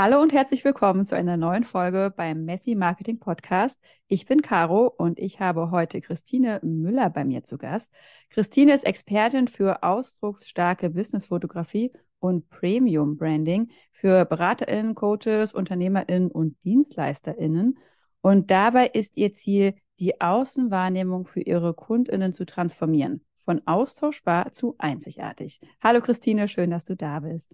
Hallo und herzlich willkommen zu einer neuen Folge beim Messi Marketing Podcast. Ich bin Caro und ich habe heute Christine Müller bei mir zu Gast. Christine ist Expertin für ausdrucksstarke Businessfotografie und Premium Branding für BeraterInnen, Coaches, UnternehmerInnen und DienstleisterInnen. Und dabei ist ihr Ziel, die Außenwahrnehmung für ihre KundInnen zu transformieren. Von austauschbar zu einzigartig. Hallo Christine, schön, dass du da bist.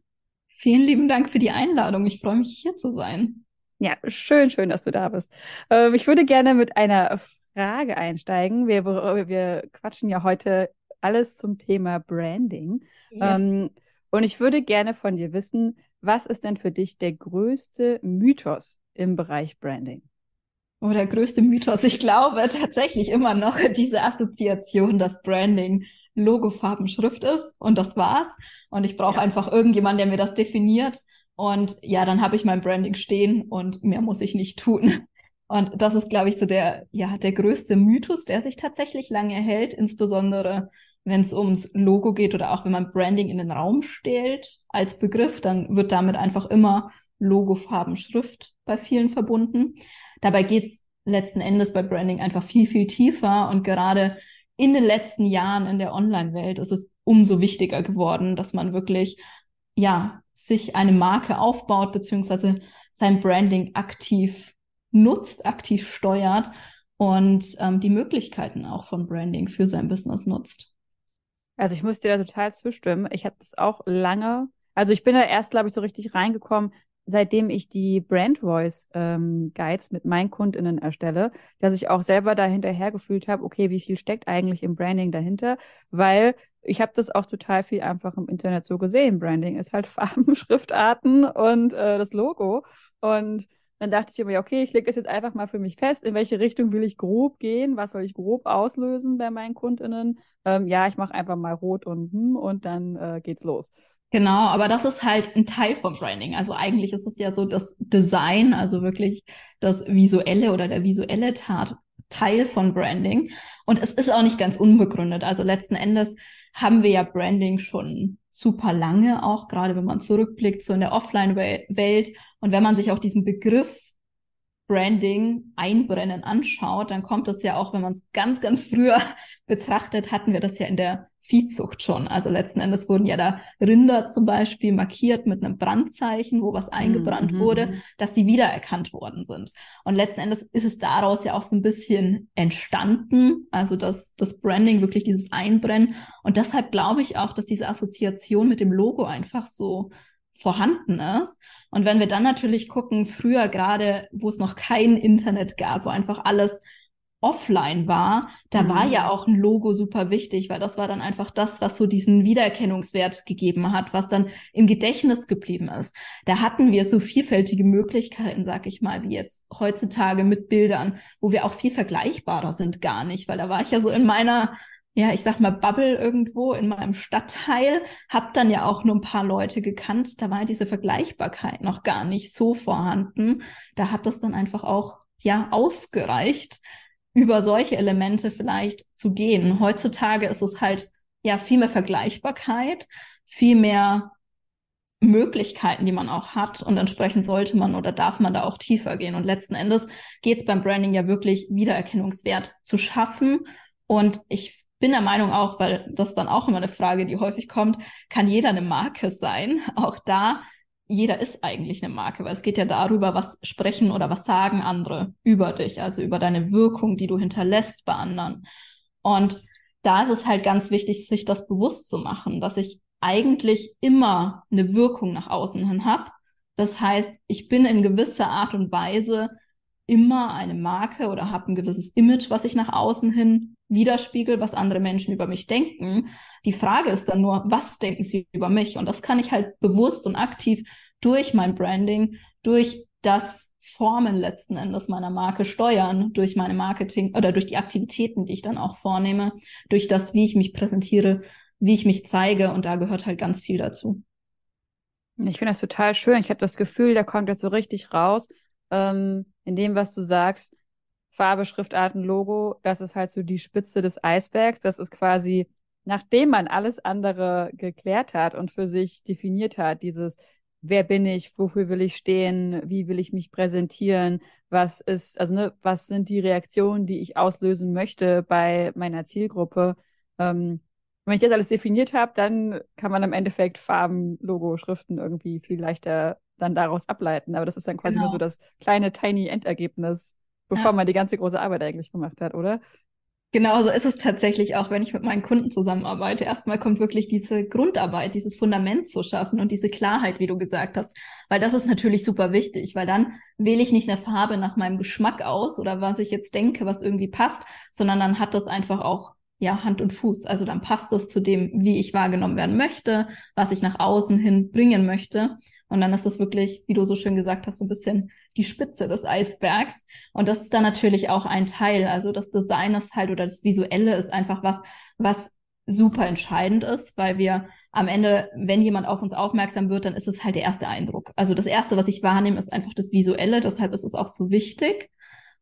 Vielen lieben Dank für die Einladung. Ich freue mich, hier zu sein. Ja, schön, schön, dass du da bist. Ähm, ich würde gerne mit einer Frage einsteigen. Wir, wir quatschen ja heute alles zum Thema Branding. Yes. Ähm, und ich würde gerne von dir wissen, was ist denn für dich der größte Mythos im Bereich Branding? Oh, der größte Mythos. Ich glaube tatsächlich immer noch diese Assoziation, dass Branding Logo, Farben, Schrift ist und das war's. Und ich brauche ja. einfach irgendjemanden, der mir das definiert. Und ja, dann habe ich mein Branding stehen und mehr muss ich nicht tun. Und das ist, glaube ich, so der, ja, der größte Mythos, der sich tatsächlich lange hält, insbesondere wenn es ums Logo geht oder auch wenn man Branding in den Raum stellt als Begriff, dann wird damit einfach immer Logo, Farben, Schrift bei vielen verbunden. Dabei geht's letzten Endes bei Branding einfach viel, viel tiefer und gerade in den letzten Jahren in der Online-Welt ist es umso wichtiger geworden, dass man wirklich, ja, sich eine Marke aufbaut, beziehungsweise sein Branding aktiv nutzt, aktiv steuert und ähm, die Möglichkeiten auch von Branding für sein Business nutzt. Also ich muss dir da total zustimmen. Ich habe das auch lange, also ich bin da erst, glaube ich, so richtig reingekommen, seitdem ich die Brand Voice ähm, Guides mit meinen KundInnen erstelle, dass ich auch selber dahinterher gefühlt habe, okay, wie viel steckt eigentlich im Branding dahinter? Weil ich habe das auch total viel einfach im Internet so gesehen. Branding ist halt Farben, Schriftarten und äh, das Logo. Und dann dachte ich mir, okay, ich lege das jetzt einfach mal für mich fest, in welche Richtung will ich grob gehen, was soll ich grob auslösen bei meinen KundInnen. Ähm, ja, ich mache einfach mal rot und hm, und dann äh, geht's los. Genau, aber das ist halt ein Teil vom Branding. Also eigentlich ist es ja so das Design, also wirklich das visuelle oder der visuelle Tat Teil von Branding. Und es ist auch nicht ganz unbegründet. Also letzten Endes haben wir ja Branding schon super lange, auch gerade wenn man zurückblickt, so in der Offline-Welt. Und wenn man sich auch diesen Begriff Branding einbrennen anschaut, dann kommt es ja auch, wenn man es ganz, ganz früher betrachtet, hatten wir das ja in der Viehzucht schon. Also letzten Endes wurden ja da Rinder zum Beispiel markiert mit einem Brandzeichen, wo was eingebrannt mhm. wurde, mhm. dass sie wiedererkannt worden sind. Und letzten Endes ist es daraus ja auch so ein bisschen entstanden, also dass das Branding wirklich dieses Einbrennen. Und deshalb glaube ich auch, dass diese Assoziation mit dem Logo einfach so vorhanden ist. Und wenn wir dann natürlich gucken, früher gerade, wo es noch kein Internet gab, wo einfach alles offline war, da mhm. war ja auch ein Logo super wichtig, weil das war dann einfach das, was so diesen Wiedererkennungswert gegeben hat, was dann im Gedächtnis geblieben ist. Da hatten wir so vielfältige Möglichkeiten, sag ich mal, wie jetzt heutzutage mit Bildern, wo wir auch viel vergleichbarer sind, gar nicht, weil da war ich ja so in meiner ja, ich sag mal, Bubble irgendwo in meinem Stadtteil, hab dann ja auch nur ein paar Leute gekannt. Da war diese Vergleichbarkeit noch gar nicht so vorhanden. Da hat das dann einfach auch, ja, ausgereicht, über solche Elemente vielleicht zu gehen. Heutzutage ist es halt, ja, viel mehr Vergleichbarkeit, viel mehr Möglichkeiten, die man auch hat und entsprechend sollte man oder darf man da auch tiefer gehen. Und letzten Endes geht es beim Branding ja wirklich Wiedererkennungswert zu schaffen. Und ich bin der Meinung auch, weil das dann auch immer eine Frage, die häufig kommt, kann jeder eine Marke sein? Auch da, jeder ist eigentlich eine Marke, weil es geht ja darüber, was sprechen oder was sagen andere über dich, also über deine Wirkung, die du hinterlässt bei anderen. Und da ist es halt ganz wichtig, sich das bewusst zu machen, dass ich eigentlich immer eine Wirkung nach außen hin habe. Das heißt, ich bin in gewisser Art und Weise immer eine Marke oder habe ein gewisses Image, was ich nach außen hin widerspiegel, was andere Menschen über mich denken. Die Frage ist dann nur, was denken sie über mich? Und das kann ich halt bewusst und aktiv durch mein Branding, durch das Formen letzten Endes meiner Marke steuern, durch meine Marketing oder durch die Aktivitäten, die ich dann auch vornehme, durch das, wie ich mich präsentiere, wie ich mich zeige. Und da gehört halt ganz viel dazu. Ich finde das total schön. Ich habe das Gefühl, da kommt jetzt so richtig raus, ähm, in dem, was du sagst, Farbe, Schriftarten, Logo, das ist halt so die Spitze des Eisbergs. Das ist quasi, nachdem man alles andere geklärt hat und für sich definiert hat, dieses wer bin ich, wofür will ich stehen, wie will ich mich präsentieren, was ist, also ne, was sind die Reaktionen, die ich auslösen möchte bei meiner Zielgruppe. Ähm, wenn ich das alles definiert habe, dann kann man im Endeffekt Farben, Logo, Schriften irgendwie viel leichter dann daraus ableiten. Aber das ist dann quasi genau. nur so das kleine, tiny Endergebnis, bevor ja. man die ganze große Arbeit eigentlich gemacht hat, oder? Genau so ist es tatsächlich auch, wenn ich mit meinen Kunden zusammenarbeite. Erstmal kommt wirklich diese Grundarbeit, dieses Fundament zu schaffen und diese Klarheit, wie du gesagt hast. Weil das ist natürlich super wichtig, weil dann wähle ich nicht eine Farbe nach meinem Geschmack aus oder was ich jetzt denke, was irgendwie passt, sondern dann hat das einfach auch ja, Hand und Fuß. Also dann passt es zu dem, wie ich wahrgenommen werden möchte, was ich nach außen hin bringen möchte. Und dann ist das wirklich, wie du so schön gesagt hast, so ein bisschen die Spitze des Eisbergs. Und das ist dann natürlich auch ein Teil. Also das Design ist halt oder das Visuelle ist einfach was, was super entscheidend ist, weil wir am Ende, wenn jemand auf uns aufmerksam wird, dann ist es halt der erste Eindruck. Also das erste, was ich wahrnehme, ist einfach das Visuelle. Deshalb ist es auch so wichtig.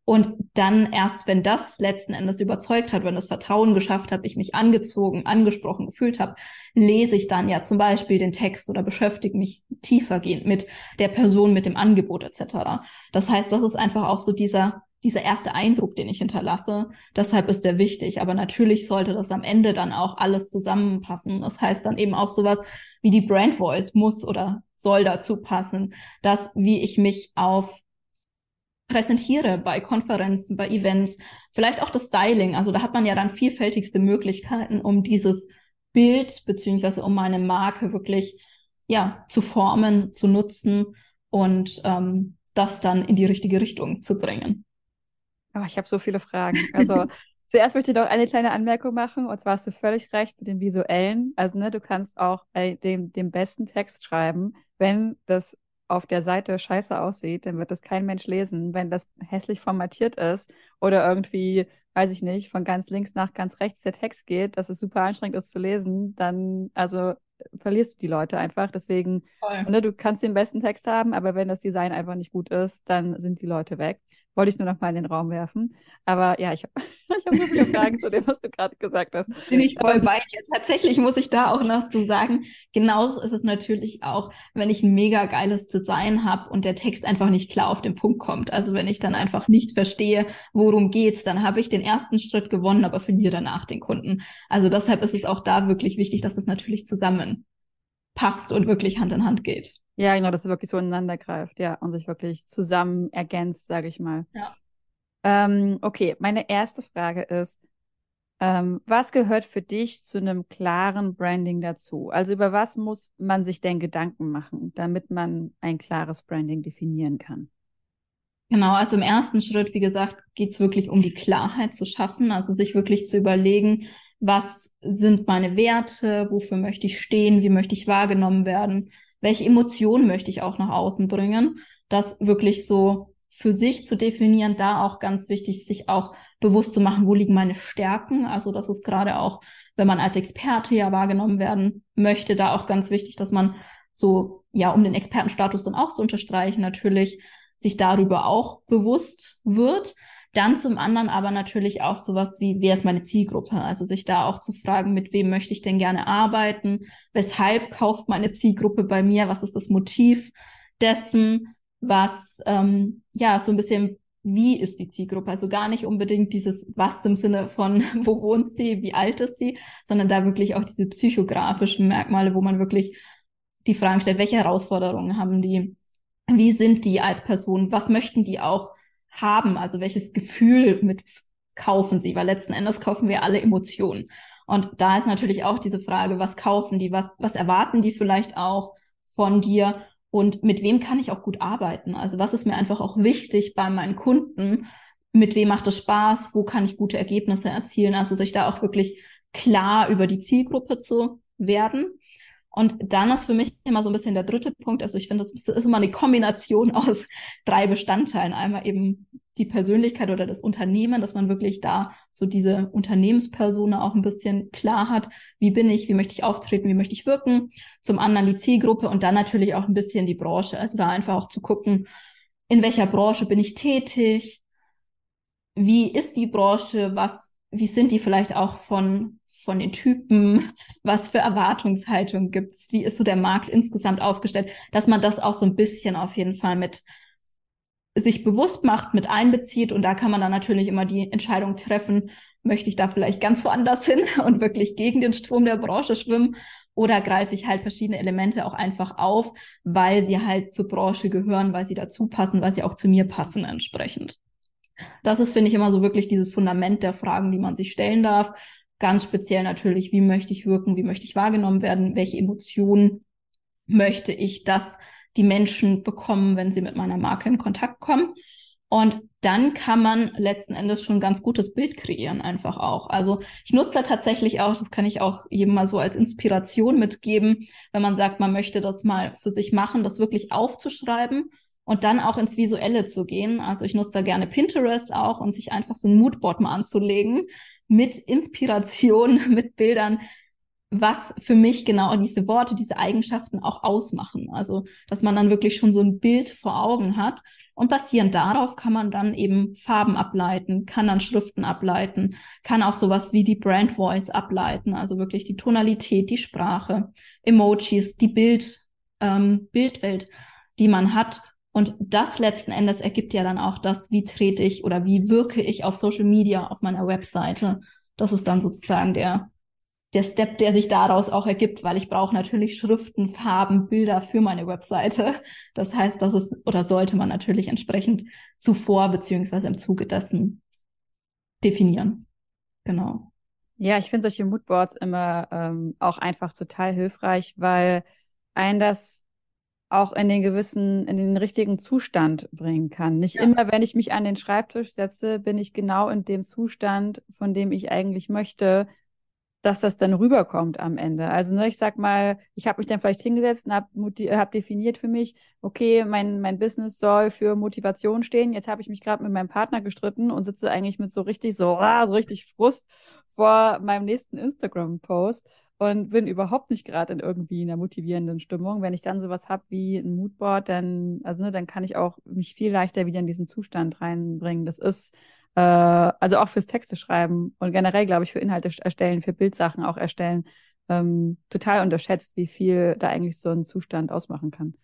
Und dann erst, wenn das letzten Endes überzeugt hat, wenn das Vertrauen geschafft hat, ich mich angezogen, angesprochen gefühlt habe, lese ich dann ja zum Beispiel den Text oder beschäftige mich tiefergehend mit der Person, mit dem Angebot etc. Das heißt, das ist einfach auch so dieser dieser erste Eindruck, den ich hinterlasse. Deshalb ist der wichtig. Aber natürlich sollte das am Ende dann auch alles zusammenpassen. Das heißt dann eben auch sowas wie die Brand Voice muss oder soll dazu passen, dass wie ich mich auf präsentiere bei Konferenzen, bei Events, vielleicht auch das Styling. Also da hat man ja dann vielfältigste Möglichkeiten, um dieses Bild beziehungsweise um meine Marke wirklich ja zu formen, zu nutzen und ähm, das dann in die richtige Richtung zu bringen. Oh, ich habe so viele Fragen. Also zuerst möchte ich noch eine kleine Anmerkung machen. Und zwar hast du völlig recht mit dem Visuellen. Also ne, du kannst auch den, den besten Text schreiben, wenn das auf der Seite scheiße aussieht, dann wird das kein Mensch lesen. Wenn das hässlich formatiert ist oder irgendwie, weiß ich nicht, von ganz links nach ganz rechts der Text geht, dass es super anstrengend ist zu lesen, dann, also verlierst du die Leute einfach. Deswegen, ne, du kannst den besten Text haben, aber wenn das Design einfach nicht gut ist, dann sind die Leute weg. Wollte ich nur noch mal in den Raum werfen. Aber ja, ich habe ich hab so viele Fragen zu dem, was du gerade gesagt hast. Bin ich voll bei dir. Tatsächlich muss ich da auch noch zu sagen, genauso ist es natürlich auch, wenn ich ein mega geiles Design habe und der Text einfach nicht klar auf den Punkt kommt. Also wenn ich dann einfach nicht verstehe, worum geht's, dann habe ich den ersten Schritt gewonnen, aber verliere danach den Kunden. Also deshalb ist es auch da wirklich wichtig, dass es natürlich zusammen passt und wirklich Hand in Hand geht. Ja, genau, dass es wirklich so ineinander greift, ja, und sich wirklich zusammen ergänzt, sage ich mal. Ja. Ähm, okay, meine erste Frage ist, ähm, was gehört für dich zu einem klaren Branding dazu? Also über was muss man sich denn Gedanken machen, damit man ein klares Branding definieren kann? Genau, also im ersten Schritt, wie gesagt, geht es wirklich um die Klarheit zu schaffen, also sich wirklich zu überlegen, was sind meine Werte, wofür möchte ich stehen, wie möchte ich wahrgenommen werden welche Emotionen möchte ich auch nach außen bringen, das wirklich so für sich zu definieren, da auch ganz wichtig, sich auch bewusst zu machen, wo liegen meine Stärken. Also das ist gerade auch, wenn man als Experte ja wahrgenommen werden möchte, da auch ganz wichtig, dass man so, ja, um den Expertenstatus dann auch zu unterstreichen, natürlich sich darüber auch bewusst wird. Dann zum anderen aber natürlich auch sowas wie, wer ist meine Zielgruppe? Also sich da auch zu fragen, mit wem möchte ich denn gerne arbeiten? Weshalb kauft meine Zielgruppe bei mir? Was ist das Motiv dessen? Was, ähm, ja, so ein bisschen wie ist die Zielgruppe? Also gar nicht unbedingt dieses was im Sinne von, wo wohnt sie, wie alt ist sie, sondern da wirklich auch diese psychografischen Merkmale, wo man wirklich die Fragen stellt, welche Herausforderungen haben die? Wie sind die als Person? Was möchten die auch haben, also welches Gefühl mit kaufen sie, weil letzten Endes kaufen wir alle Emotionen. Und da ist natürlich auch diese Frage, was kaufen die, was, was erwarten die vielleicht auch von dir und mit wem kann ich auch gut arbeiten? Also was ist mir einfach auch wichtig bei meinen Kunden? Mit wem macht es Spaß? Wo kann ich gute Ergebnisse erzielen? Also sich da auch wirklich klar über die Zielgruppe zu werden. Und dann ist für mich immer so ein bisschen der dritte Punkt. Also ich finde, das ist immer eine Kombination aus drei Bestandteilen. Einmal eben die Persönlichkeit oder das Unternehmen, dass man wirklich da so diese Unternehmenspersona auch ein bisschen klar hat. Wie bin ich? Wie möchte ich auftreten? Wie möchte ich wirken? Zum anderen die Zielgruppe und dann natürlich auch ein bisschen die Branche. Also da einfach auch zu gucken, in welcher Branche bin ich tätig? Wie ist die Branche? Was, wie sind die vielleicht auch von von den Typen, was für Erwartungshaltung gibt's, wie ist so der Markt insgesamt aufgestellt, dass man das auch so ein bisschen auf jeden Fall mit sich bewusst macht, mit einbezieht und da kann man dann natürlich immer die Entscheidung treffen, möchte ich da vielleicht ganz woanders hin und wirklich gegen den Strom der Branche schwimmen oder greife ich halt verschiedene Elemente auch einfach auf, weil sie halt zur Branche gehören, weil sie dazu passen, weil sie auch zu mir passen entsprechend. Das ist, finde ich, immer so wirklich dieses Fundament der Fragen, die man sich stellen darf. Ganz speziell natürlich, wie möchte ich wirken, wie möchte ich wahrgenommen werden, welche Emotionen möchte ich, dass die Menschen bekommen, wenn sie mit meiner Marke in Kontakt kommen. Und dann kann man letzten Endes schon ein ganz gutes Bild kreieren, einfach auch. Also ich nutze tatsächlich auch, das kann ich auch jedem mal so als Inspiration mitgeben, wenn man sagt, man möchte das mal für sich machen, das wirklich aufzuschreiben und dann auch ins Visuelle zu gehen. Also ich nutze da gerne Pinterest auch und sich einfach so ein Moodboard mal anzulegen mit Inspiration, mit Bildern, was für mich genau diese Worte, diese Eigenschaften auch ausmachen. Also, dass man dann wirklich schon so ein Bild vor Augen hat. Und basierend darauf kann man dann eben Farben ableiten, kann dann Schriften ableiten, kann auch sowas wie die Brand Voice ableiten, also wirklich die Tonalität, die Sprache, Emojis, die Bild, ähm, Bildwelt, die man hat. Und das letzten Endes ergibt ja dann auch das, wie trete ich oder wie wirke ich auf Social Media, auf meiner Webseite. Das ist dann sozusagen der der Step, der sich daraus auch ergibt, weil ich brauche natürlich Schriften, Farben, Bilder für meine Webseite. Das heißt, das ist oder sollte man natürlich entsprechend zuvor beziehungsweise im Zuge dessen definieren. Genau. Ja, ich finde solche Moodboards immer ähm, auch einfach total hilfreich, weil ein das auch in den gewissen, in den richtigen Zustand bringen kann. Nicht ja. immer, wenn ich mich an den Schreibtisch setze, bin ich genau in dem Zustand, von dem ich eigentlich möchte, dass das dann rüberkommt am Ende. Also ne, ich sag mal, ich habe mich dann vielleicht hingesetzt und habe hab definiert für mich, okay, mein, mein Business soll für Motivation stehen. Jetzt habe ich mich gerade mit meinem Partner gestritten und sitze eigentlich mit so richtig so, ah, so richtig Frust vor meinem nächsten Instagram-Post und bin überhaupt nicht gerade in irgendwie einer motivierenden Stimmung. Wenn ich dann sowas habe wie ein Moodboard, dann, also ne, dann kann ich auch mich viel leichter wieder in diesen Zustand reinbringen. Das ist äh, also auch fürs Texte schreiben und generell, glaube ich, für Inhalte erstellen, für Bildsachen auch erstellen, ähm, total unterschätzt, wie viel da eigentlich so ein Zustand ausmachen kann.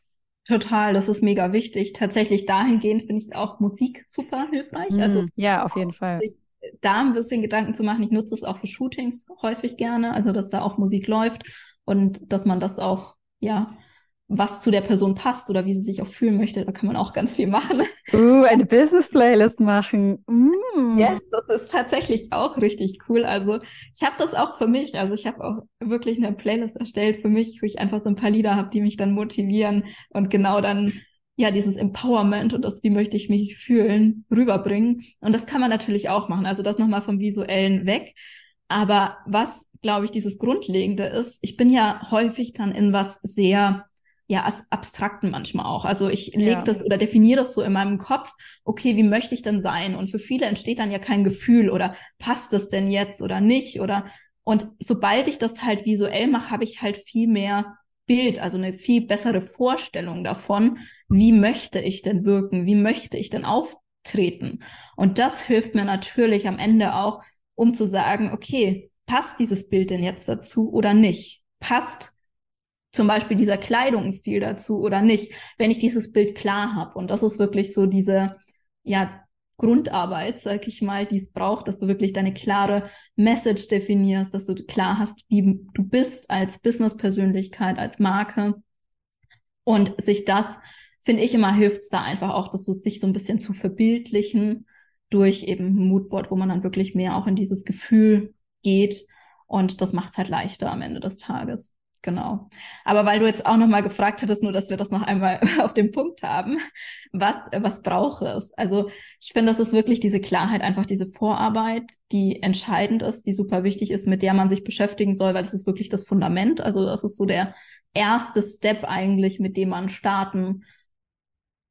Total, das ist mega wichtig. Tatsächlich dahingehend finde ich auch Musik super hilfreich. Mm, also ja, auf jeden Fall. Da ein bisschen Gedanken zu machen. Ich nutze es auch für Shootings häufig gerne, also dass da auch Musik läuft und dass man das auch ja was zu der Person passt oder wie sie sich auch fühlen möchte. Da kann man auch ganz viel machen. Uh, eine Business-Playlist machen. Mm. Yes, das ist tatsächlich auch richtig cool. Also ich habe das auch für mich. Also ich habe auch wirklich eine Playlist erstellt für mich, wo ich einfach so ein paar Lieder habe, die mich dann motivieren und genau dann ja dieses Empowerment und das, wie möchte ich mich fühlen, rüberbringen. Und das kann man natürlich auch machen. Also das nochmal vom Visuellen weg. Aber was, glaube ich, dieses Grundlegende ist, ich bin ja häufig dann in was sehr ja abstrakten manchmal auch. Also ich lege ja. das oder definiere das so in meinem Kopf, okay, wie möchte ich denn sein? Und für viele entsteht dann ja kein Gefühl oder passt das denn jetzt oder nicht? Oder und sobald ich das halt visuell mache, habe ich halt viel mehr Bild, also eine viel bessere Vorstellung davon, wie möchte ich denn wirken, wie möchte ich denn auftreten. Und das hilft mir natürlich am Ende auch, um zu sagen, okay, passt dieses Bild denn jetzt dazu oder nicht? Passt zum Beispiel dieser Kleidungsstil dazu oder nicht, wenn ich dieses Bild klar habe. Und das ist wirklich so diese, ja, Grundarbeit, sag ich mal, die es braucht, dass du wirklich deine klare Message definierst, dass du klar hast, wie du bist als Business-Persönlichkeit, als Marke. Und sich das, finde ich immer, hilft es da einfach auch, dass du sich so ein bisschen zu verbildlichen durch eben Moodboard, wo man dann wirklich mehr auch in dieses Gefühl geht. Und das macht es halt leichter am Ende des Tages. Genau. Aber weil du jetzt auch nochmal gefragt hattest, nur dass wir das noch einmal auf den Punkt haben, was, was braucht es? Also ich finde, das ist wirklich diese Klarheit, einfach diese Vorarbeit, die entscheidend ist, die super wichtig ist, mit der man sich beschäftigen soll, weil das ist wirklich das Fundament. Also das ist so der erste Step eigentlich, mit dem man starten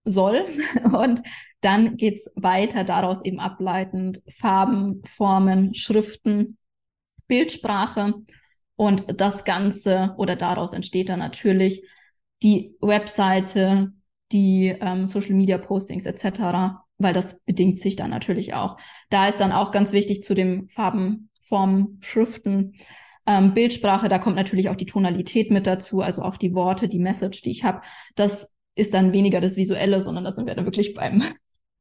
soll. Und dann geht's weiter, daraus eben ableitend Farben, Formen, Schriften, Bildsprache und das Ganze oder daraus entsteht dann natürlich die Webseite, die ähm, Social Media Postings etc., weil das bedingt sich dann natürlich auch. Da ist dann auch ganz wichtig zu dem Farben, Formen, Schriften, ähm, Bildsprache, da kommt natürlich auch die Tonalität mit dazu, also auch die Worte, die Message, die ich habe. Das ist dann weniger das Visuelle, sondern da sind wir dann wirklich beim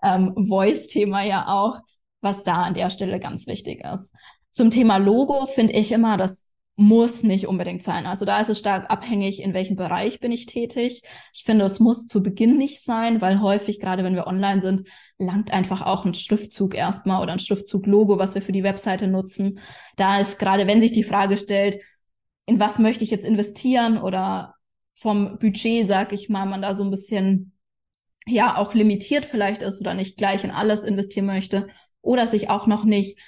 ähm, Voice-Thema ja auch, was da an der Stelle ganz wichtig ist. Zum Thema Logo finde ich immer, dass muss nicht unbedingt sein. Also da ist es stark abhängig, in welchem Bereich bin ich tätig. Ich finde, es muss zu Beginn nicht sein, weil häufig, gerade wenn wir online sind, langt einfach auch ein Schriftzug erstmal oder ein Schriftzug-Logo, was wir für die Webseite nutzen. Da ist gerade, wenn sich die Frage stellt, in was möchte ich jetzt investieren oder vom Budget, sag ich mal, man da so ein bisschen ja auch limitiert vielleicht ist oder nicht gleich in alles investieren möchte oder sich auch noch nicht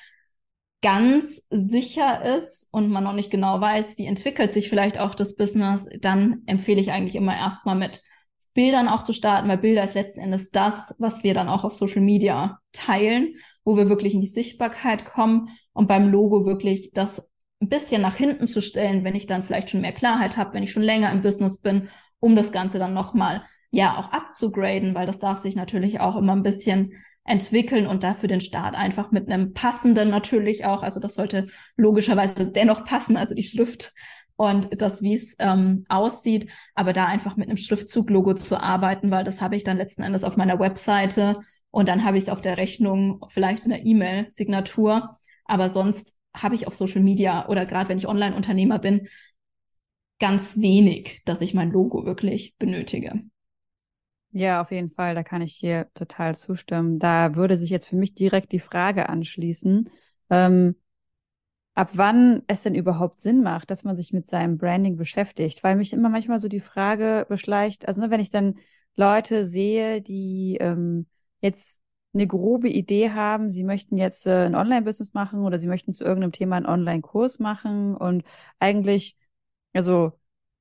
ganz sicher ist und man noch nicht genau weiß, wie entwickelt sich vielleicht auch das Business, dann empfehle ich eigentlich immer erstmal mit Bildern auch zu starten, weil Bilder ist letzten Endes das, was wir dann auch auf Social Media teilen, wo wir wirklich in die Sichtbarkeit kommen und beim Logo wirklich das ein bisschen nach hinten zu stellen, wenn ich dann vielleicht schon mehr Klarheit habe, wenn ich schon länger im Business bin, um das Ganze dann nochmal ja auch abzugraden, weil das darf sich natürlich auch immer ein bisschen entwickeln und dafür den Start einfach mit einem passenden natürlich auch, also das sollte logischerweise dennoch passen, also die Schrift und das, wie es ähm, aussieht, aber da einfach mit einem Schriftzug-Logo zu arbeiten, weil das habe ich dann letzten Endes auf meiner Webseite und dann habe ich es auf der Rechnung, vielleicht in der E-Mail-Signatur, aber sonst habe ich auf Social Media oder gerade wenn ich Online-Unternehmer bin, ganz wenig, dass ich mein Logo wirklich benötige. Ja, auf jeden Fall, da kann ich hier total zustimmen. Da würde sich jetzt für mich direkt die Frage anschließen, ähm, ab wann es denn überhaupt Sinn macht, dass man sich mit seinem Branding beschäftigt, weil mich immer manchmal so die Frage beschleicht, also ne, wenn ich dann Leute sehe, die ähm, jetzt eine grobe Idee haben, sie möchten jetzt äh, ein Online-Business machen oder sie möchten zu irgendeinem Thema einen Online-Kurs machen und eigentlich, also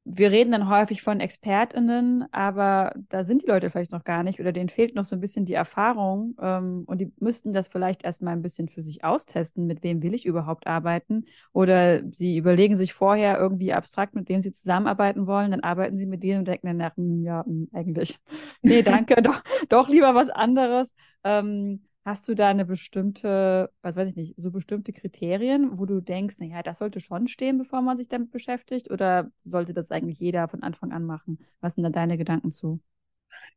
wir reden dann häufig von ExpertInnen, aber da sind die Leute vielleicht noch gar nicht oder denen fehlt noch so ein bisschen die Erfahrung ähm, und die müssten das vielleicht erstmal ein bisschen für sich austesten, mit wem will ich überhaupt arbeiten oder sie überlegen sich vorher irgendwie abstrakt, mit wem sie zusammenarbeiten wollen, dann arbeiten sie mit denen und denken dann nach, hm, ja, hm, eigentlich, nee, danke, doch, doch lieber was anderes. Ähm, Hast du da eine bestimmte, was weiß ich nicht, so bestimmte Kriterien, wo du denkst, naja, das sollte schon stehen, bevor man sich damit beschäftigt? Oder sollte das eigentlich jeder von Anfang an machen? Was sind da deine Gedanken zu?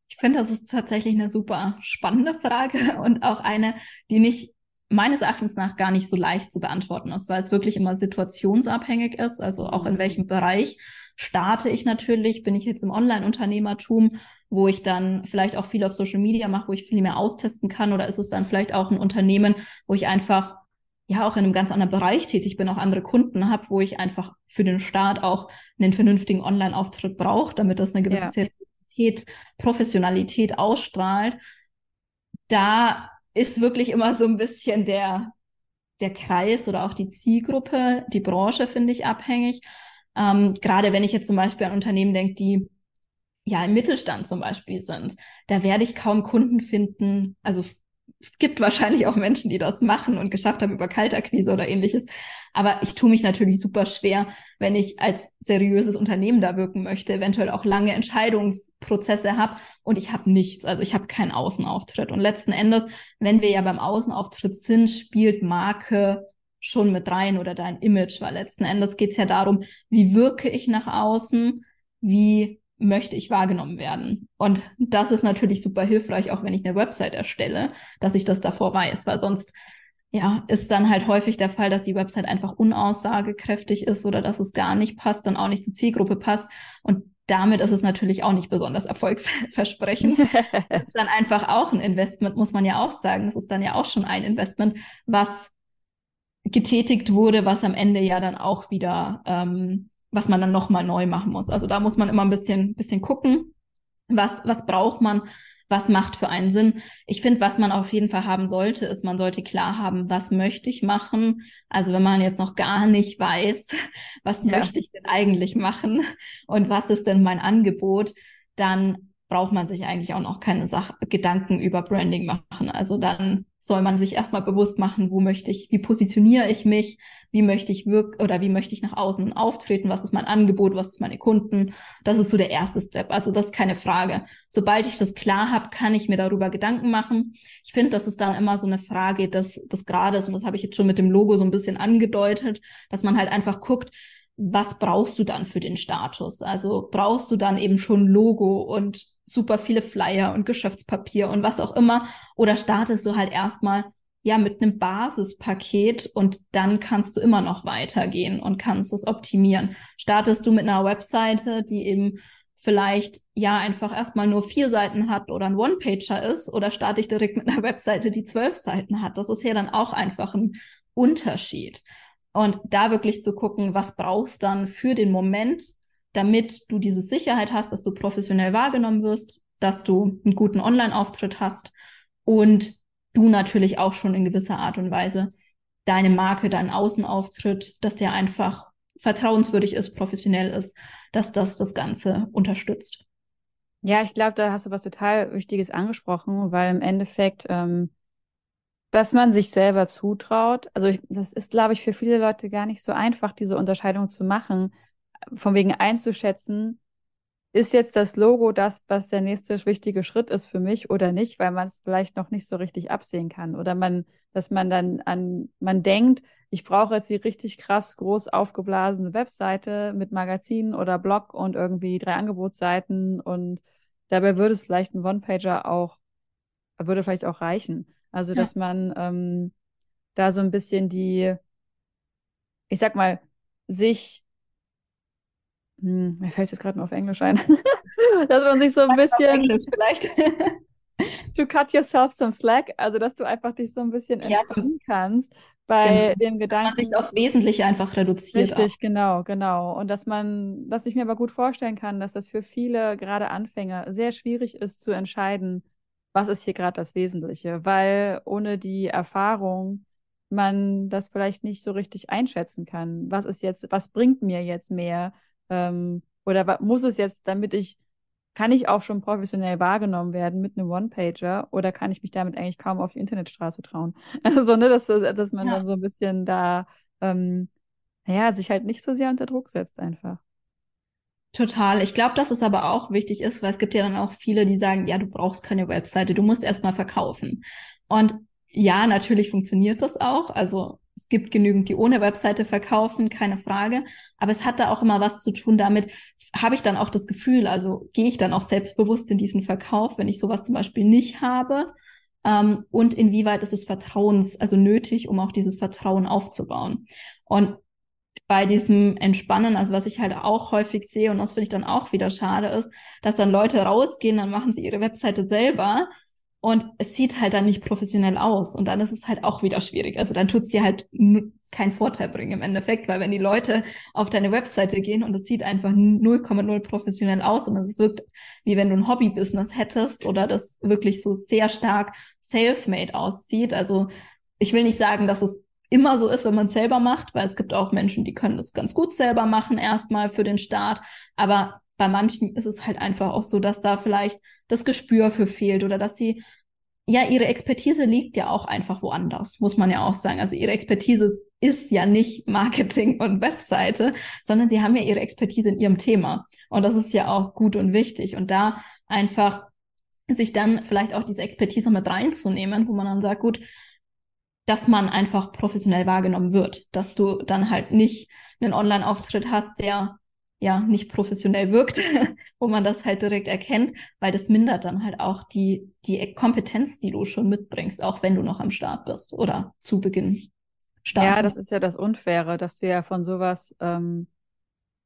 Ich finde, das ist tatsächlich eine super spannende Frage und auch eine, die nicht meines Erachtens nach gar nicht so leicht zu beantworten ist, weil es wirklich immer situationsabhängig ist, also auch in mhm. welchem Bereich starte ich natürlich, bin ich jetzt im Online-Unternehmertum, wo ich dann vielleicht auch viel auf Social Media mache, wo ich viel mehr austesten kann, oder ist es dann vielleicht auch ein Unternehmen, wo ich einfach ja auch in einem ganz anderen Bereich tätig bin, auch andere Kunden habe, wo ich einfach für den Start auch einen vernünftigen Online-Auftritt brauche, damit das eine gewisse ja. Seriosität, Professionalität ausstrahlt. Da ist wirklich immer so ein bisschen der, der Kreis oder auch die Zielgruppe, die Branche, finde ich, abhängig. Ähm, Gerade wenn ich jetzt zum Beispiel an Unternehmen denke, die ja im Mittelstand zum Beispiel sind, da werde ich kaum Kunden finden, also gibt wahrscheinlich auch Menschen, die das machen und geschafft haben über Kaltakquise oder ähnliches. Aber ich tue mich natürlich super schwer, wenn ich als seriöses Unternehmen da wirken möchte, eventuell auch lange Entscheidungsprozesse habe und ich habe nichts. Also ich habe keinen Außenauftritt. Und letzten Endes, wenn wir ja beim Außenauftritt sind, spielt Marke schon mit rein oder dein Image, weil letzten Endes geht es ja darum, wie wirke ich nach außen, wie möchte ich wahrgenommen werden. Und das ist natürlich super hilfreich, auch wenn ich eine Website erstelle, dass ich das davor weiß, weil sonst ja, ist dann halt häufig der Fall, dass die Website einfach unaussagekräftig ist oder dass es gar nicht passt, dann auch nicht zur Zielgruppe passt. Und damit ist es natürlich auch nicht besonders erfolgsversprechend. das ist dann einfach auch ein Investment, muss man ja auch sagen. Das ist dann ja auch schon ein Investment, was getätigt wurde, was am Ende ja dann auch wieder ähm, was man dann nochmal neu machen muss. Also da muss man immer ein bisschen, bisschen gucken, was, was braucht man, was macht für einen Sinn. Ich finde, was man auf jeden Fall haben sollte, ist, man sollte klar haben, was möchte ich machen. Also wenn man jetzt noch gar nicht weiß, was ja. möchte ich denn eigentlich machen und was ist denn mein Angebot, dann braucht man sich eigentlich auch noch keine Sache, Gedanken über Branding machen. Also dann soll man sich erstmal bewusst machen, wo möchte ich, wie positioniere ich mich, wie möchte ich wirk oder wie möchte ich nach außen auftreten, was ist mein Angebot, was ist meine Kunden. Das ist so der erste Step. Also das ist keine Frage. Sobald ich das klar habe, kann ich mir darüber Gedanken machen. Ich finde, das ist dann immer so eine Frage des, des Grades und das habe ich jetzt schon mit dem Logo so ein bisschen angedeutet, dass man halt einfach guckt, was brauchst du dann für den Status? Also brauchst du dann eben schon Logo und super viele Flyer und Geschäftspapier und was auch immer? Oder startest du halt erstmal ja mit einem Basispaket und dann kannst du immer noch weitergehen und kannst es optimieren. Startest du mit einer Webseite, die eben vielleicht ja einfach erstmal nur vier Seiten hat oder ein One-Pager ist oder starte ich direkt mit einer Webseite, die zwölf Seiten hat. Das ist ja dann auch einfach ein Unterschied. Und da wirklich zu gucken, was brauchst dann für den Moment, damit du diese Sicherheit hast, dass du professionell wahrgenommen wirst, dass du einen guten Online-Auftritt hast und du natürlich auch schon in gewisser Art und Weise deine Marke, deinen Außenauftritt, dass der einfach vertrauenswürdig ist, professionell ist, dass das das Ganze unterstützt. Ja, ich glaube, da hast du was total Wichtiges angesprochen, weil im Endeffekt ähm, dass man sich selber zutraut. Also ich, das ist, glaube ich, für viele Leute gar nicht so einfach, diese Unterscheidung zu machen, von wegen einzuschätzen, ist jetzt das Logo das, was der nächste wichtige Schritt ist für mich oder nicht, weil man es vielleicht noch nicht so richtig absehen kann. Oder man, dass man dann an, man denkt, ich brauche jetzt die richtig krass groß aufgeblasene Webseite mit Magazinen oder Blog und irgendwie drei Angebotsseiten und dabei würde es vielleicht ein One-Pager auch, würde vielleicht auch reichen. Also, dass man ähm, da so ein bisschen die, ich sag mal, sich, hm, mir fällt es jetzt gerade nur auf Englisch ein, dass man sich so ein bisschen. Auf Englisch vielleicht. to cut yourself some slack, also dass du einfach dich so ein bisschen entspannen ja, kannst bei genau. dem Gedanken. Dass man sich aufs Wesentliche einfach reduziert. Richtig, auch. genau, genau. Und dass man, dass ich mir aber gut vorstellen kann, dass das für viele, gerade Anfänger, sehr schwierig ist zu entscheiden, was ist hier gerade das Wesentliche, weil ohne die Erfahrung man das vielleicht nicht so richtig einschätzen kann. Was ist jetzt, was bringt mir jetzt mehr? Ähm, oder muss es jetzt, damit ich, kann ich auch schon professionell wahrgenommen werden mit einem One-Pager oder kann ich mich damit eigentlich kaum auf die Internetstraße trauen? Also, ne, dass, dass man ja. dann so ein bisschen da, ähm, naja, sich halt nicht so sehr unter Druck setzt einfach. Total. Ich glaube, dass es aber auch wichtig ist, weil es gibt ja dann auch viele, die sagen, ja, du brauchst keine Webseite, du musst erstmal verkaufen. Und ja, natürlich funktioniert das auch. Also es gibt genügend, die ohne Webseite verkaufen, keine Frage. Aber es hat da auch immer was zu tun damit, habe ich dann auch das Gefühl, also gehe ich dann auch selbstbewusst in diesen Verkauf, wenn ich sowas zum Beispiel nicht habe. Ähm, und inwieweit ist es Vertrauens, also nötig, um auch dieses Vertrauen aufzubauen. Und bei diesem Entspannen, also was ich halt auch häufig sehe und das finde ich dann auch wieder schade ist, dass dann Leute rausgehen, dann machen sie ihre Webseite selber und es sieht halt dann nicht professionell aus und dann ist es halt auch wieder schwierig. Also dann tut es dir halt keinen Vorteil bringen im Endeffekt, weil wenn die Leute auf deine Webseite gehen und es sieht einfach 0,0 professionell aus und es wirkt wie wenn du ein Hobby-Business hättest oder das wirklich so sehr stark self-made aussieht. Also ich will nicht sagen, dass es immer so ist, wenn man es selber macht, weil es gibt auch Menschen, die können das ganz gut selber machen, erstmal für den Start. Aber bei manchen ist es halt einfach auch so, dass da vielleicht das Gespür für fehlt oder dass sie, ja, ihre Expertise liegt ja auch einfach woanders, muss man ja auch sagen. Also ihre Expertise ist ja nicht Marketing und Webseite, sondern die haben ja ihre Expertise in ihrem Thema. Und das ist ja auch gut und wichtig. Und da einfach sich dann vielleicht auch diese Expertise mit reinzunehmen, wo man dann sagt, gut, dass man einfach professionell wahrgenommen wird, dass du dann halt nicht einen Online-Auftritt hast, der ja nicht professionell wirkt, wo man das halt direkt erkennt, weil das mindert dann halt auch die, die Kompetenz, die du schon mitbringst, auch wenn du noch am Start bist oder zu Beginn startest. Ja, das ist ja das Unfaire, dass du ja von sowas ähm,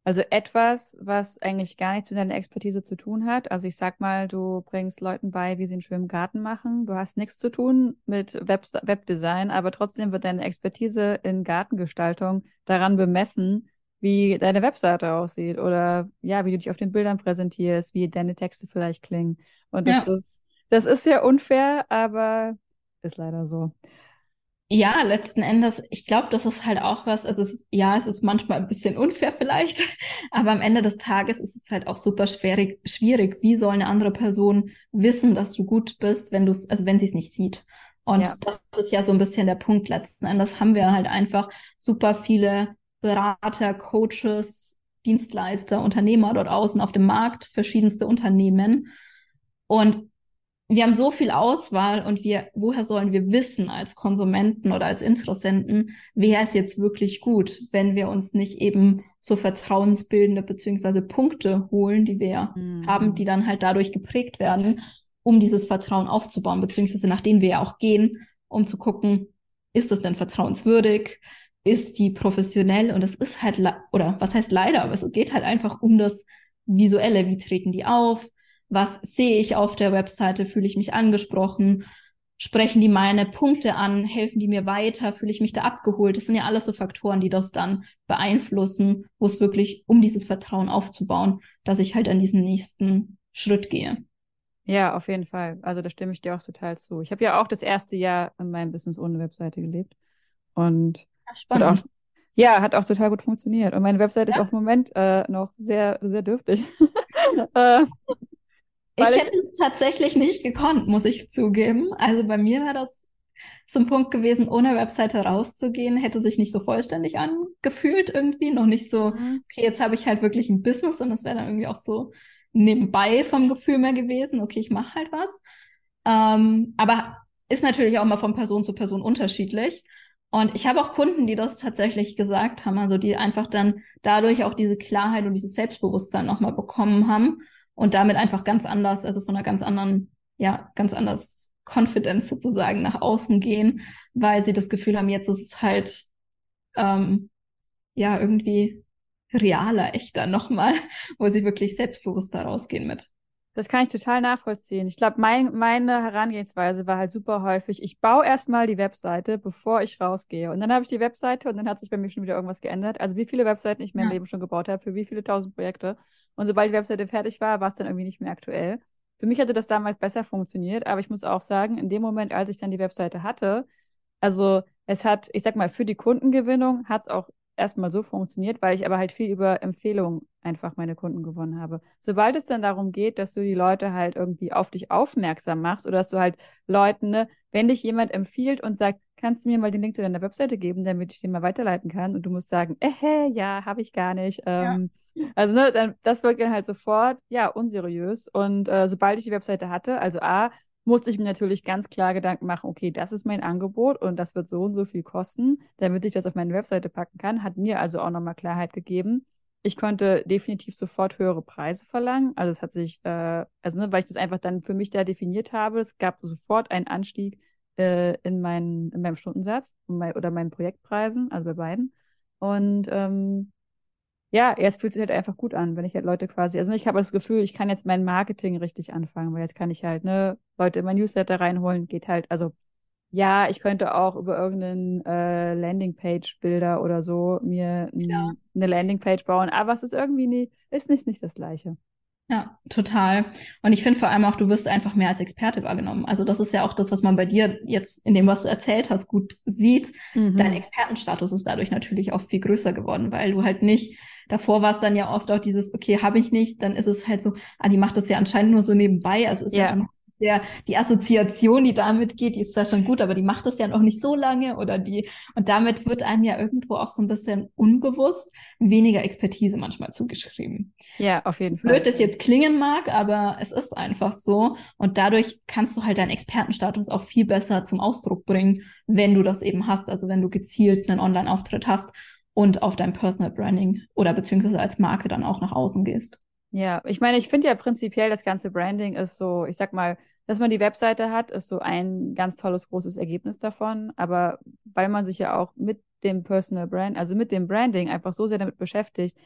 also etwas, was eigentlich gar nichts mit deiner Expertise zu tun hat. Also ich sag mal, du bringst Leuten bei, wie sie einen schönen Garten machen. Du hast nichts zu tun mit Web Webdesign, aber trotzdem wird deine Expertise in Gartengestaltung daran bemessen, wie deine Webseite aussieht oder ja, wie du dich auf den Bildern präsentierst, wie deine Texte vielleicht klingen. Und das ja. ist, das ist ja unfair, aber ist leider so. Ja, letzten Endes, ich glaube, das ist halt auch was, also es ist, ja, es ist manchmal ein bisschen unfair vielleicht, aber am Ende des Tages ist es halt auch super schwierig, schwierig. Wie soll eine andere Person wissen, dass du gut bist, wenn du es, also wenn sie es nicht sieht? Und ja. das ist ja so ein bisschen der Punkt letzten Endes haben wir halt einfach super viele Berater, Coaches, Dienstleister, Unternehmer dort außen auf dem Markt, verschiedenste Unternehmen. Und wir haben so viel Auswahl und wir, woher sollen wir wissen als Konsumenten oder als Interessenten, wer ist jetzt wirklich gut, wenn wir uns nicht eben so vertrauensbildende beziehungsweise Punkte holen, die wir mhm. haben, die dann halt dadurch geprägt werden, um dieses Vertrauen aufzubauen, beziehungsweise nach denen wir ja auch gehen, um zu gucken, ist das denn vertrauenswürdig? Ist die professionell? Und es ist halt, oder was heißt leider, aber es geht halt einfach um das Visuelle. Wie treten die auf? Was sehe ich auf der Webseite, fühle ich mich angesprochen, sprechen die meine Punkte an, helfen die mir weiter, fühle ich mich da abgeholt. Das sind ja alles so Faktoren, die das dann beeinflussen, wo es wirklich um dieses Vertrauen aufzubauen, dass ich halt an diesen nächsten Schritt gehe. Ja, auf jeden Fall. Also da stimme ich dir auch total zu. Ich habe ja auch das erste Jahr in meinem Business ohne Webseite gelebt. Und ja, hat auch, ja, hat auch total gut funktioniert. Und meine Webseite ja. ist auch im Moment äh, noch sehr, sehr dürftig. äh, ich hätte es tatsächlich nicht gekonnt, muss ich zugeben. Also bei mir war das zum Punkt gewesen, ohne Webseite rauszugehen, hätte sich nicht so vollständig angefühlt irgendwie, noch nicht so, mhm. okay, jetzt habe ich halt wirklich ein Business und das wäre dann irgendwie auch so nebenbei vom Gefühl mehr gewesen, okay, ich mache halt was. Ähm, aber ist natürlich auch mal von Person zu Person unterschiedlich. Und ich habe auch Kunden, die das tatsächlich gesagt haben, also die einfach dann dadurch auch diese Klarheit und dieses Selbstbewusstsein nochmal bekommen haben und damit einfach ganz anders, also von einer ganz anderen, ja, ganz anders Confidence sozusagen nach außen gehen, weil sie das Gefühl haben, jetzt ist es halt ähm, ja irgendwie realer, echter nochmal, wo sie wirklich selbstbewusster rausgehen mit. Das kann ich total nachvollziehen. Ich glaube, mein, meine Herangehensweise war halt super häufig. Ich baue erstmal die Webseite, bevor ich rausgehe. Und dann habe ich die Webseite und dann hat sich bei mir schon wieder irgendwas geändert. Also wie viele Webseiten ich meinem ja. Leben schon gebaut habe, für wie viele tausend Projekte. Und sobald die Webseite fertig war, war es dann irgendwie nicht mehr aktuell. Für mich hatte das damals besser funktioniert, aber ich muss auch sagen, in dem Moment, als ich dann die Webseite hatte, also es hat, ich sag mal, für die Kundengewinnung hat es auch erstmal so funktioniert, weil ich aber halt viel über Empfehlungen einfach meine Kunden gewonnen habe. Sobald es dann darum geht, dass du die Leute halt irgendwie auf dich aufmerksam machst oder dass du halt Leuten, ne, wenn dich jemand empfiehlt und sagt, kannst du mir mal den Link zu deiner Webseite geben, damit ich den mal weiterleiten kann und du musst sagen, äh, ja, habe ich gar nicht. Ähm, ja. Also ne, dann, das wirkt dann halt sofort, ja, unseriös. Und äh, sobald ich die Webseite hatte, also A, musste ich mir natürlich ganz klar Gedanken machen, okay, das ist mein Angebot und das wird so und so viel kosten, damit ich das auf meine Webseite packen kann. Hat mir also auch nochmal Klarheit gegeben. Ich konnte definitiv sofort höhere Preise verlangen. Also es hat sich, äh, also ne, weil ich das einfach dann für mich da definiert habe, es gab sofort einen Anstieg äh, in, mein, in meinem Stundensatz oder meinen Projektpreisen, also bei beiden. Und ähm, ja, jetzt fühlt sich halt einfach gut an, wenn ich halt Leute quasi, also ich habe das Gefühl, ich kann jetzt mein Marketing richtig anfangen, weil jetzt kann ich halt, ne, Leute in mein Newsletter reinholen, geht halt, also ja, ich könnte auch über irgendeinen äh, Landingpage-Bilder oder so mir ja. eine Landingpage bauen, aber es ist irgendwie nie, ist nicht, nicht das Gleiche. Ja, total. Und ich finde vor allem auch, du wirst einfach mehr als Experte wahrgenommen. Also das ist ja auch das, was man bei dir jetzt in dem, was du erzählt hast, gut sieht. Mhm. Dein Expertenstatus ist dadurch natürlich auch viel größer geworden, weil du halt nicht Davor war es dann ja oft auch dieses, okay, habe ich nicht, dann ist es halt so, ah, die macht das ja anscheinend nur so nebenbei. Also ist ja, ja der, die Assoziation, die damit geht, die ist da schon gut, aber die macht das ja noch nicht so lange oder die, und damit wird einem ja irgendwo auch so ein bisschen unbewusst weniger Expertise manchmal zugeschrieben. Ja, auf jeden Fall. Blöd das jetzt klingen mag, aber es ist einfach so. Und dadurch kannst du halt deinen Expertenstatus auch viel besser zum Ausdruck bringen, wenn du das eben hast. Also wenn du gezielt einen Online-Auftritt hast und auf dein Personal Branding oder beziehungsweise als Marke dann auch nach außen gehst. Ja, ich meine, ich finde ja prinzipiell das ganze Branding ist so, ich sag mal, dass man die Webseite hat, ist so ein ganz tolles, großes Ergebnis davon. Aber weil man sich ja auch mit dem Personal Brand, also mit dem Branding einfach so sehr damit beschäftigt,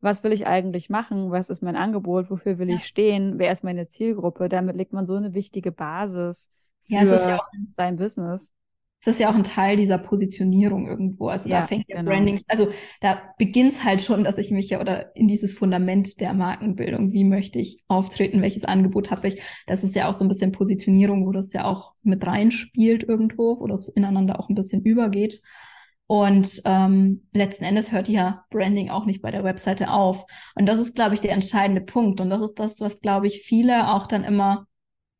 was will ich eigentlich machen? Was ist mein Angebot? Wofür will ich stehen? Wer ist meine Zielgruppe? Damit legt man so eine wichtige Basis für ja, ja sein Business. Das ist ja auch ein Teil dieser Positionierung irgendwo. Also ja, da fängt ja genau. Branding, also da beginnt es halt schon, dass ich mich ja oder in dieses Fundament der Markenbildung, wie möchte ich auftreten, welches Angebot habe ich, das ist ja auch so ein bisschen Positionierung, wo das ja auch mit reinspielt irgendwo, wo das ineinander auch ein bisschen übergeht. Und ähm, letzten Endes hört ja Branding auch nicht bei der Webseite auf. Und das ist, glaube ich, der entscheidende Punkt. Und das ist das, was, glaube ich, viele auch dann immer,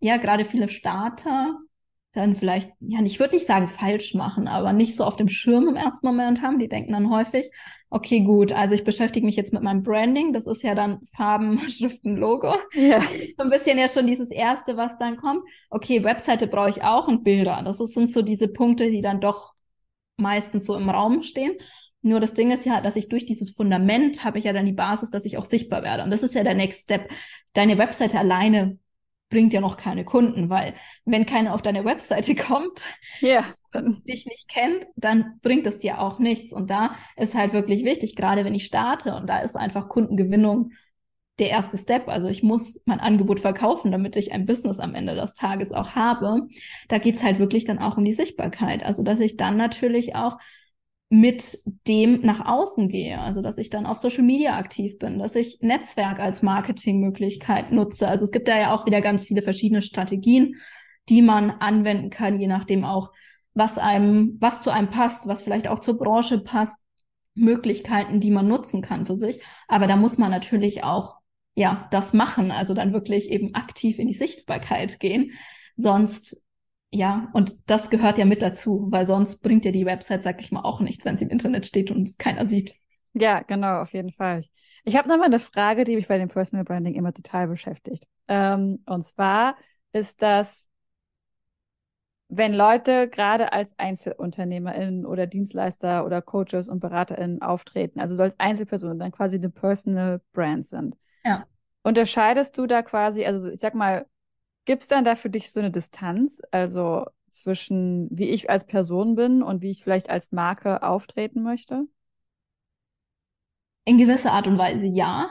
ja, gerade viele Starter dann vielleicht, ja, ich würde nicht sagen falsch machen, aber nicht so auf dem Schirm im ersten Moment haben. Die denken dann häufig, okay, gut, also ich beschäftige mich jetzt mit meinem Branding. Das ist ja dann Farben, Schriften, Logo. Ja. So ein bisschen ja schon dieses erste, was dann kommt. Okay, Webseite brauche ich auch und Bilder. Das sind so diese Punkte, die dann doch meistens so im Raum stehen. Nur das Ding ist ja, dass ich durch dieses Fundament habe ich ja dann die Basis, dass ich auch sichtbar werde. Und das ist ja der Next Step. Deine Webseite alleine bringt ja noch keine Kunden, weil wenn keiner auf deine Webseite kommt ja, und dich nicht kennt, dann bringt es dir auch nichts. Und da ist halt wirklich wichtig, gerade wenn ich starte und da ist einfach Kundengewinnung der erste Step. Also ich muss mein Angebot verkaufen, damit ich ein Business am Ende des Tages auch habe. Da geht's halt wirklich dann auch um die Sichtbarkeit. Also dass ich dann natürlich auch mit dem nach außen gehe. Also, dass ich dann auf Social Media aktiv bin, dass ich Netzwerk als Marketingmöglichkeit nutze. Also es gibt da ja auch wieder ganz viele verschiedene Strategien, die man anwenden kann, je nachdem auch, was einem, was zu einem passt, was vielleicht auch zur Branche passt, Möglichkeiten, die man nutzen kann für sich. Aber da muss man natürlich auch, ja, das machen. Also dann wirklich eben aktiv in die Sichtbarkeit gehen. Sonst ja, und das gehört ja mit dazu, weil sonst bringt ja die Website, sag ich mal, auch nichts, wenn sie im Internet steht und es keiner sieht. Ja, genau, auf jeden Fall. Ich habe noch mal eine Frage, die mich bei dem Personal Branding immer total beschäftigt. Ähm, und zwar ist das, wenn Leute gerade als EinzelunternehmerInnen oder Dienstleister oder Coaches und BeraterInnen auftreten, also so als Einzelpersonen, dann quasi eine Personal Brand sind. Ja. Unterscheidest du da quasi, also ich sag mal, Gibt es dann da für dich so eine Distanz, also zwischen wie ich als Person bin und wie ich vielleicht als Marke auftreten möchte? In gewisser Art und Weise ja,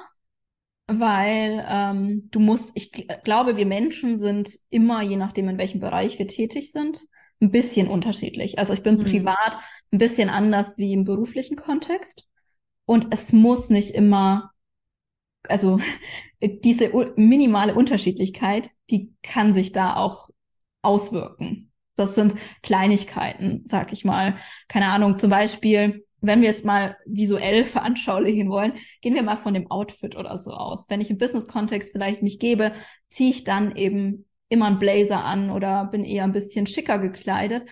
weil ähm, du musst, ich glaube, wir Menschen sind immer, je nachdem, in welchem Bereich wir tätig sind, ein bisschen unterschiedlich. Also ich bin mhm. privat ein bisschen anders wie im beruflichen Kontext. Und es muss nicht immer also diese minimale Unterschiedlichkeit, die kann sich da auch auswirken. Das sind Kleinigkeiten, sag ich mal. Keine Ahnung, zum Beispiel, wenn wir es mal visuell veranschaulichen wollen, gehen wir mal von dem Outfit oder so aus. Wenn ich im Business-Kontext vielleicht mich gebe, ziehe ich dann eben immer einen Blazer an oder bin eher ein bisschen schicker gekleidet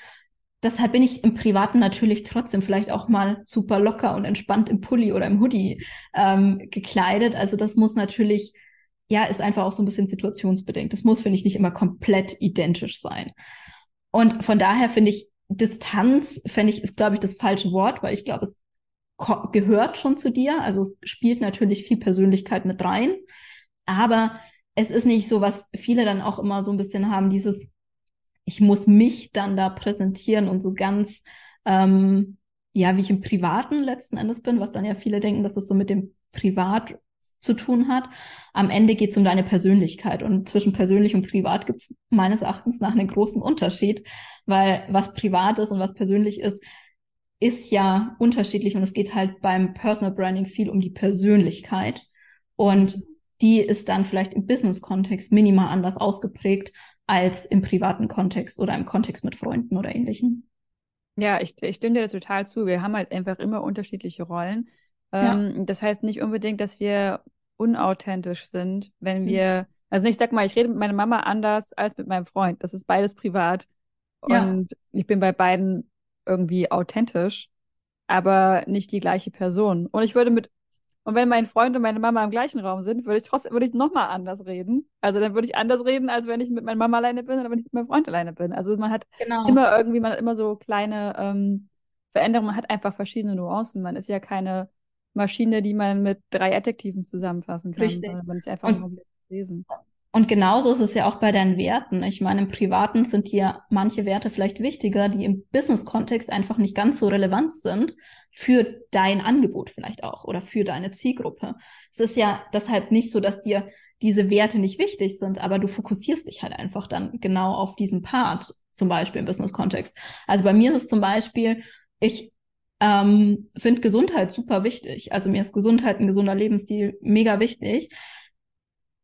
deshalb bin ich im Privaten natürlich trotzdem vielleicht auch mal super locker und entspannt im Pulli oder im Hoodie ähm, gekleidet. Also das muss natürlich, ja, ist einfach auch so ein bisschen situationsbedingt. Das muss, finde ich, nicht immer komplett identisch sein. Und von daher finde ich, Distanz, fände ich, ist, glaube ich, das falsche Wort, weil ich glaube, es gehört schon zu dir. Also spielt natürlich viel Persönlichkeit mit rein. Aber es ist nicht so, was viele dann auch immer so ein bisschen haben, dieses, ich muss mich dann da präsentieren und so ganz, ähm, ja, wie ich im Privaten letzten Endes bin, was dann ja viele denken, dass es so mit dem Privat zu tun hat. Am Ende geht es um deine Persönlichkeit und zwischen persönlich und privat gibt es meines Erachtens nach einen großen Unterschied, weil was privat ist und was persönlich ist, ist ja unterschiedlich und es geht halt beim Personal Branding viel um die Persönlichkeit und die ist dann vielleicht im Business-Kontext minimal anders ausgeprägt als im privaten Kontext oder im Kontext mit Freunden oder ähnlichen. Ja, ich, ich stimme dir total zu. Wir haben halt einfach immer unterschiedliche Rollen. Ähm, ja. Das heißt nicht unbedingt, dass wir unauthentisch sind, wenn mhm. wir, also ich sag mal, ich rede mit meiner Mama anders als mit meinem Freund. Das ist beides privat. Und ja. ich bin bei beiden irgendwie authentisch, aber nicht die gleiche Person. Und ich würde mit und wenn mein Freund und meine Mama im gleichen Raum sind, würde ich trotzdem, würde ich nochmal anders reden. Also dann würde ich anders reden, als wenn ich mit meiner Mama alleine bin oder wenn ich mit meinem Freund alleine bin. Also man hat genau. immer irgendwie, man hat immer so kleine ähm, Veränderungen, man hat einfach verschiedene Nuancen. Man ist ja keine Maschine, die man mit drei Adjektiven zusammenfassen kann. Richtig. Man ist einfach und, lesen. Und genauso ist es ja auch bei deinen Werten. Ich meine, im Privaten sind dir manche Werte vielleicht wichtiger, die im Business-Kontext einfach nicht ganz so relevant sind für dein Angebot vielleicht auch oder für deine Zielgruppe. Es ist ja deshalb nicht so, dass dir diese Werte nicht wichtig sind, aber du fokussierst dich halt einfach dann genau auf diesen Part. zum Beispiel im Business-Kontext. Also bei mir ist es zum Beispiel, ich ähm, finde Gesundheit super wichtig. Also mir ist Gesundheit, ein gesunder Lebensstil mega wichtig.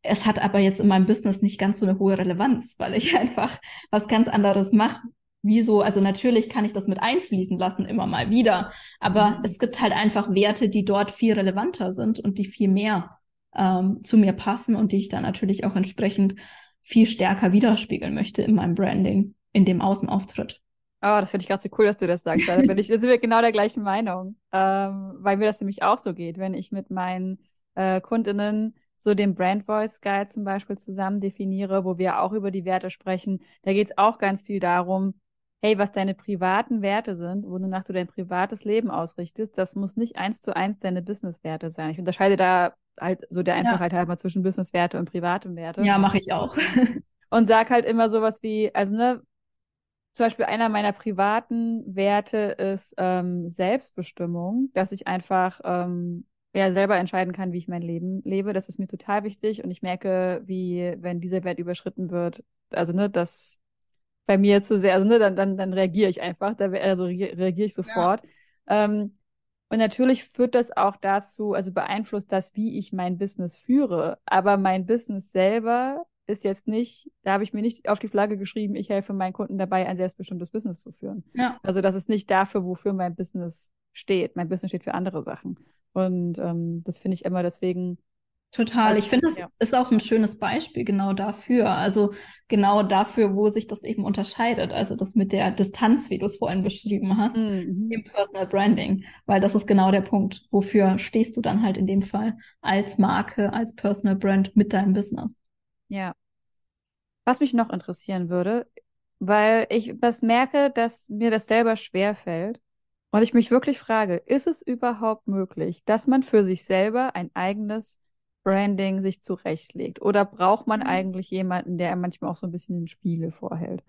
Es hat aber jetzt in meinem Business nicht ganz so eine hohe Relevanz, weil ich einfach was ganz anderes mache. Wieso? Also natürlich kann ich das mit einfließen lassen, immer mal wieder. Aber mhm. es gibt halt einfach Werte, die dort viel relevanter sind und die viel mehr ähm, zu mir passen und die ich dann natürlich auch entsprechend viel stärker widerspiegeln möchte in meinem Branding, in dem Außenauftritt. Oh, das finde ich gerade so cool, dass du das sagst. Da, bin ich, da sind wir genau der gleichen Meinung, ähm, weil mir das nämlich auch so geht, wenn ich mit meinen äh, Kundinnen so den Brand Voice Guide zum Beispiel zusammen definiere, wo wir auch über die Werte sprechen. Da geht es auch ganz viel darum, hey, was deine privaten Werte sind, wonach du dein privates Leben ausrichtest, das muss nicht eins zu eins deine Business-Werte sein. Ich unterscheide da halt so der Einfachheit ja. halber zwischen Business-Werte und privaten Werte. Ja, mache ich auch. und sag halt immer sowas wie, also ne, zum Beispiel einer meiner privaten Werte ist ähm, Selbstbestimmung, dass ich einfach ähm, ja selber entscheiden kann, wie ich mein Leben lebe. Das ist mir total wichtig und ich merke, wie wenn dieser Wert überschritten wird, also ne, das bei mir zu sehr, also ne, dann dann dann reagiere ich einfach, da also reagiere ich sofort. Ja. Ähm, und natürlich führt das auch dazu, also beeinflusst das, wie ich mein Business führe. Aber mein Business selber ist jetzt nicht, da habe ich mir nicht auf die Flagge geschrieben, ich helfe meinen Kunden dabei, ein selbstbestimmtes Business zu führen. Ja. Also das ist nicht dafür, wofür mein Business steht. Mein Business steht für andere Sachen. Und ähm, das finde ich immer deswegen. Total. Ich finde, das ja. ist auch ein schönes Beispiel genau dafür. Also genau dafür, wo sich das eben unterscheidet. Also das mit der Distanz, wie du es vorhin beschrieben hast, mhm. im Personal Branding. Weil das ist genau der Punkt. Wofür stehst du dann halt in dem Fall als Marke, als Personal Brand mit deinem Business? Ja. Was mich noch interessieren würde, weil ich das merke, dass mir das selber schwer fällt und ich mich wirklich frage, ist es überhaupt möglich, dass man für sich selber ein eigenes Branding sich zurechtlegt? Oder braucht man mhm. eigentlich jemanden, der manchmal auch so ein bisschen den Spiegel vorhält?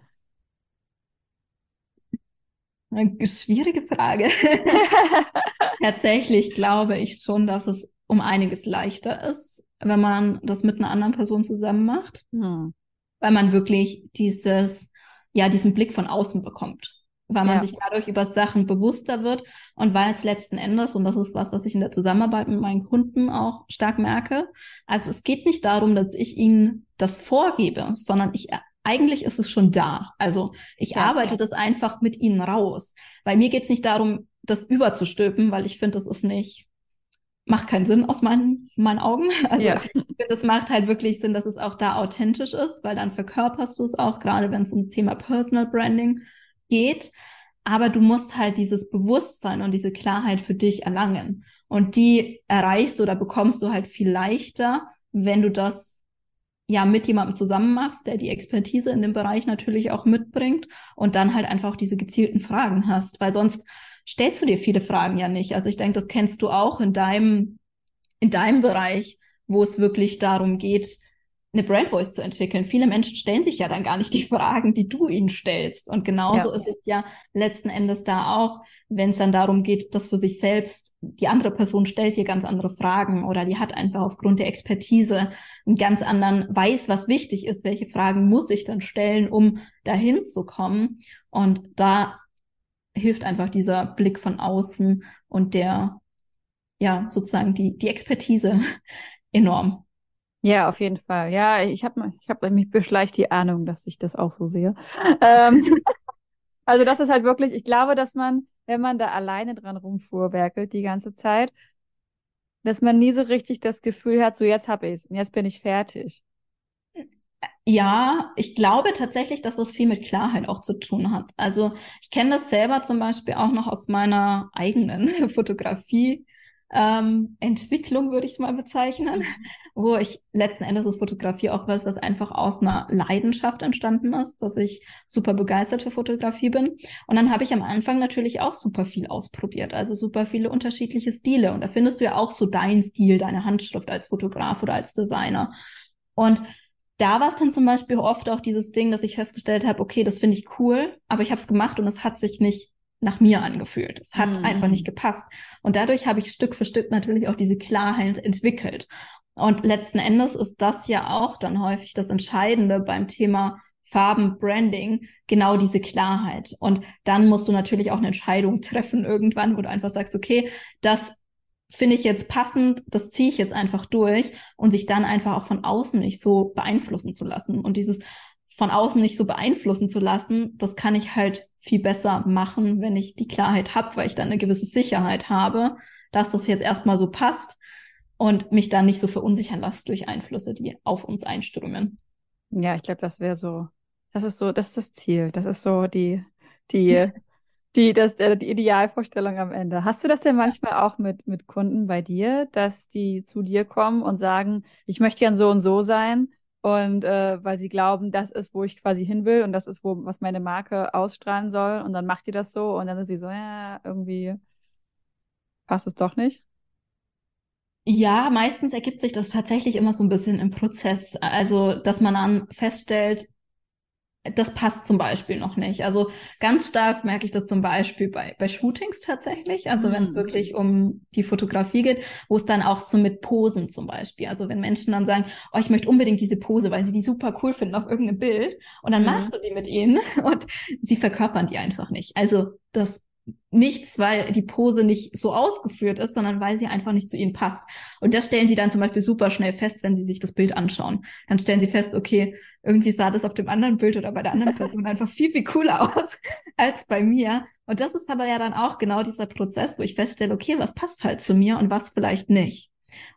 Eine schwierige Frage. Tatsächlich glaube ich schon, dass es um einiges leichter ist, wenn man das mit einer anderen Person zusammen macht, hm. weil man wirklich dieses, ja, diesen Blick von außen bekommt, weil man ja. sich dadurch über Sachen bewusster wird und weil es letzten Endes, und das ist was, was ich in der Zusammenarbeit mit meinen Kunden auch stark merke, also es geht nicht darum, dass ich ihnen das vorgebe, sondern ich eigentlich ist es schon da. Also ich ja, arbeite ja. das einfach mit ihnen raus. Weil mir geht es nicht darum, das überzustülpen, weil ich finde, das ist nicht macht keinen Sinn aus meinen, meinen Augen. Also ja. ich finde, es macht halt wirklich Sinn, dass es auch da authentisch ist, weil dann verkörperst du es auch, gerade wenn es ums Thema Personal Branding geht. Aber du musst halt dieses Bewusstsein und diese Klarheit für dich erlangen. Und die erreichst oder bekommst du halt viel leichter, wenn du das ja mit jemandem zusammen machst, der die Expertise in dem Bereich natürlich auch mitbringt und dann halt einfach diese gezielten Fragen hast, weil sonst stellst du dir viele Fragen ja nicht. Also ich denke, das kennst du auch in deinem, in deinem Bereich, wo es wirklich darum geht, eine Brand Voice zu entwickeln. Viele Menschen stellen sich ja dann gar nicht die Fragen, die du ihnen stellst. Und genauso ja. ist es ja letzten Endes da auch, wenn es dann darum geht, dass für sich selbst die andere Person stellt dir ganz andere Fragen oder die hat einfach aufgrund der Expertise einen ganz anderen, weiß, was wichtig ist, welche Fragen muss ich dann stellen, um dahin zu kommen. Und da hilft einfach dieser Blick von außen und der, ja, sozusagen die, die Expertise enorm. Ja, auf jeden Fall. Ja, ich habe ich hab mich beschleicht die Ahnung, dass ich das auch so sehe. ähm, also das ist halt wirklich, ich glaube, dass man, wenn man da alleine dran rumfuhrwerkelt die ganze Zeit, dass man nie so richtig das Gefühl hat, so jetzt habe ich es und jetzt bin ich fertig. Ja, ich glaube tatsächlich, dass das viel mit Klarheit auch zu tun hat. Also ich kenne das selber zum Beispiel auch noch aus meiner eigenen Fotografie. Ähm, Entwicklung würde ich es mal bezeichnen, mhm. wo ich letzten Endes ist Fotografie auch was, was einfach aus einer Leidenschaft entstanden ist, dass ich super begeistert für Fotografie bin. Und dann habe ich am Anfang natürlich auch super viel ausprobiert, also super viele unterschiedliche Stile. Und da findest du ja auch so deinen Stil, deine Handschrift als Fotograf oder als Designer. Und da war es dann zum Beispiel oft auch dieses Ding, dass ich festgestellt habe, okay, das finde ich cool, aber ich habe es gemacht und es hat sich nicht nach mir angefühlt. Es hat mhm. einfach nicht gepasst. Und dadurch habe ich Stück für Stück natürlich auch diese Klarheit entwickelt. Und letzten Endes ist das ja auch dann häufig das Entscheidende beim Thema Farben, Branding, genau diese Klarheit. Und dann musst du natürlich auch eine Entscheidung treffen irgendwann, wo du einfach sagst, okay, das finde ich jetzt passend, das ziehe ich jetzt einfach durch und sich dann einfach auch von außen nicht so beeinflussen zu lassen. Und dieses von außen nicht so beeinflussen zu lassen, das kann ich halt viel besser machen, wenn ich die Klarheit habe, weil ich dann eine gewisse Sicherheit habe, dass das jetzt erstmal so passt und mich dann nicht so verunsichern lasse durch Einflüsse, die auf uns einströmen. Ja, ich glaube, das wäre so, das ist so, das ist das Ziel. Das ist so die, die, die, das, äh, die Idealvorstellung am Ende. Hast du das denn manchmal auch mit, mit Kunden bei dir, dass die zu dir kommen und sagen, ich möchte gern so und so sein? Und äh, weil sie glauben, das ist, wo ich quasi hin will und das ist, wo, was meine Marke ausstrahlen soll. Und dann macht die das so und dann sind sie so, ja, irgendwie passt es doch nicht. Ja, meistens ergibt sich das tatsächlich immer so ein bisschen im Prozess. Also, dass man dann feststellt, das passt zum Beispiel noch nicht. Also ganz stark merke ich das zum Beispiel bei, bei Shootings tatsächlich. Also mhm. wenn es mhm. wirklich um die Fotografie geht, wo es dann auch so mit Posen zum Beispiel. Also wenn Menschen dann sagen, oh, ich möchte unbedingt diese Pose, weil sie die super cool finden auf irgendeinem Bild und dann mhm. machst du die mit ihnen und sie verkörpern die einfach nicht. Also das nichts, weil die Pose nicht so ausgeführt ist, sondern weil sie einfach nicht zu ihnen passt. Und das stellen sie dann zum Beispiel super schnell fest, wenn sie sich das Bild anschauen. Dann stellen sie fest, okay, irgendwie sah das auf dem anderen Bild oder bei der anderen Person einfach viel, viel cooler aus als bei mir. Und das ist aber ja dann auch genau dieser Prozess, wo ich feststelle, okay, was passt halt zu mir und was vielleicht nicht.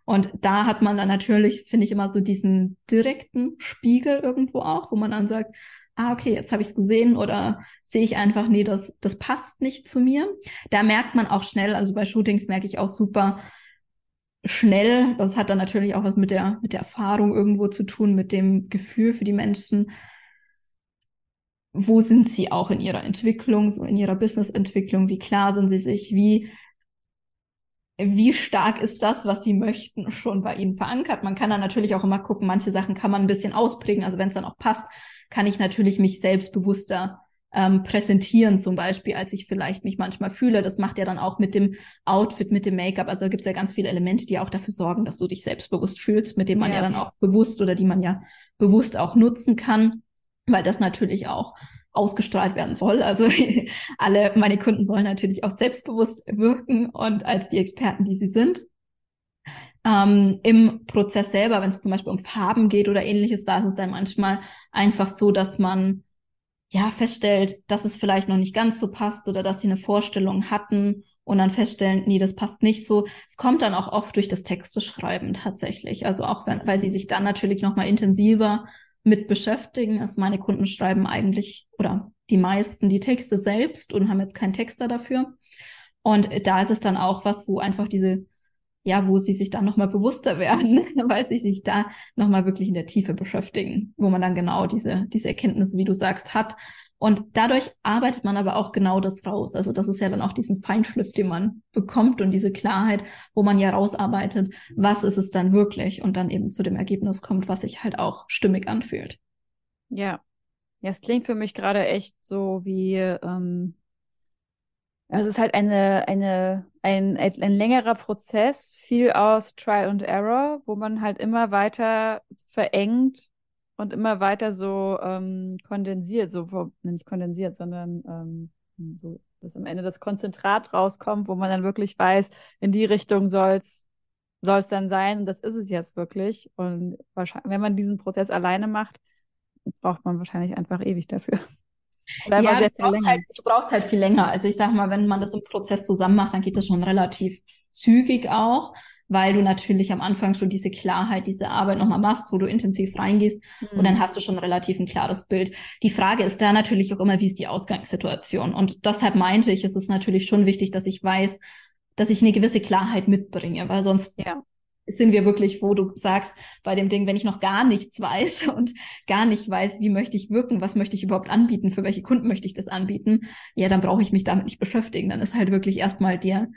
Und da hat man dann natürlich, finde ich, immer so diesen direkten Spiegel irgendwo auch, wo man dann sagt, ah, okay, jetzt habe ich es gesehen oder sehe ich einfach, nee, das, das passt nicht zu mir. Da merkt man auch schnell, also bei Shootings merke ich auch super schnell, das hat dann natürlich auch was mit der, mit der Erfahrung irgendwo zu tun, mit dem Gefühl für die Menschen. Wo sind sie auch in ihrer Entwicklung, so in ihrer Businessentwicklung? Wie klar sind sie sich? Wie wie stark ist das, was sie möchten, schon bei ihnen verankert. Man kann dann natürlich auch immer gucken, manche Sachen kann man ein bisschen ausprägen, also wenn es dann auch passt, kann ich natürlich mich selbstbewusster ähm, präsentieren, zum Beispiel, als ich vielleicht mich manchmal fühle. Das macht ja dann auch mit dem Outfit, mit dem Make-up. Also gibt es ja ganz viele Elemente, die auch dafür sorgen, dass du dich selbstbewusst fühlst, mit denen man ja, ja dann auch bewusst oder die man ja bewusst auch nutzen kann, weil das natürlich auch ausgestrahlt werden soll. Also alle meine Kunden sollen natürlich auch selbstbewusst wirken und als die Experten, die sie sind. Ähm, Im Prozess selber, wenn es zum Beispiel um Farben geht oder ähnliches, da ist es dann manchmal einfach so, dass man ja feststellt, dass es vielleicht noch nicht ganz so passt oder dass sie eine Vorstellung hatten und dann feststellen, nee, das passt nicht so. Es kommt dann auch oft durch das Texte schreiben tatsächlich. Also auch wenn, weil sie sich dann natürlich noch mal intensiver mit beschäftigen. Also meine Kunden schreiben eigentlich oder die meisten die Texte selbst und haben jetzt keinen Texter dafür. Und da ist es dann auch was, wo einfach diese ja, wo sie sich dann nochmal bewusster werden, weil sie sich da nochmal wirklich in der Tiefe beschäftigen, wo man dann genau diese, diese Erkenntnisse, wie du sagst, hat. Und dadurch arbeitet man aber auch genau das raus. Also das ist ja dann auch diesen Feinschliff, den man bekommt und diese Klarheit, wo man ja rausarbeitet, was ist es dann wirklich und dann eben zu dem Ergebnis kommt, was sich halt auch stimmig anfühlt. Ja. Ja, es klingt für mich gerade echt so wie, ähm, es ist halt eine, eine, ein, ein, längerer Prozess, viel aus Trial and Error, wo man halt immer weiter verengt und immer weiter so ähm, kondensiert, so nicht kondensiert, sondern ähm, so, dass am Ende das Konzentrat rauskommt, wo man dann wirklich weiß, in die Richtung soll's soll es dann sein und das ist es jetzt wirklich. Und wahrscheinlich, wenn man diesen Prozess alleine macht, braucht man wahrscheinlich einfach ewig dafür. Ja, du brauchst, halt, du brauchst halt viel länger. Also ich sag mal, wenn man das im Prozess zusammen macht, dann geht das schon relativ zügig auch, weil du natürlich am Anfang schon diese Klarheit, diese Arbeit nochmal machst, wo du intensiv reingehst mhm. und dann mhm. hast du schon relativ ein klares Bild. Die Frage ist da natürlich auch immer, wie ist die Ausgangssituation? Und deshalb meinte ich, es ist natürlich schon wichtig, dass ich weiß, dass ich eine gewisse Klarheit mitbringe, weil sonst ja sind wir wirklich, wo du sagst, bei dem Ding, wenn ich noch gar nichts weiß und gar nicht weiß, wie möchte ich wirken, was möchte ich überhaupt anbieten, für welche Kunden möchte ich das anbieten, ja, dann brauche ich mich damit nicht beschäftigen. Dann ist halt wirklich erstmal dir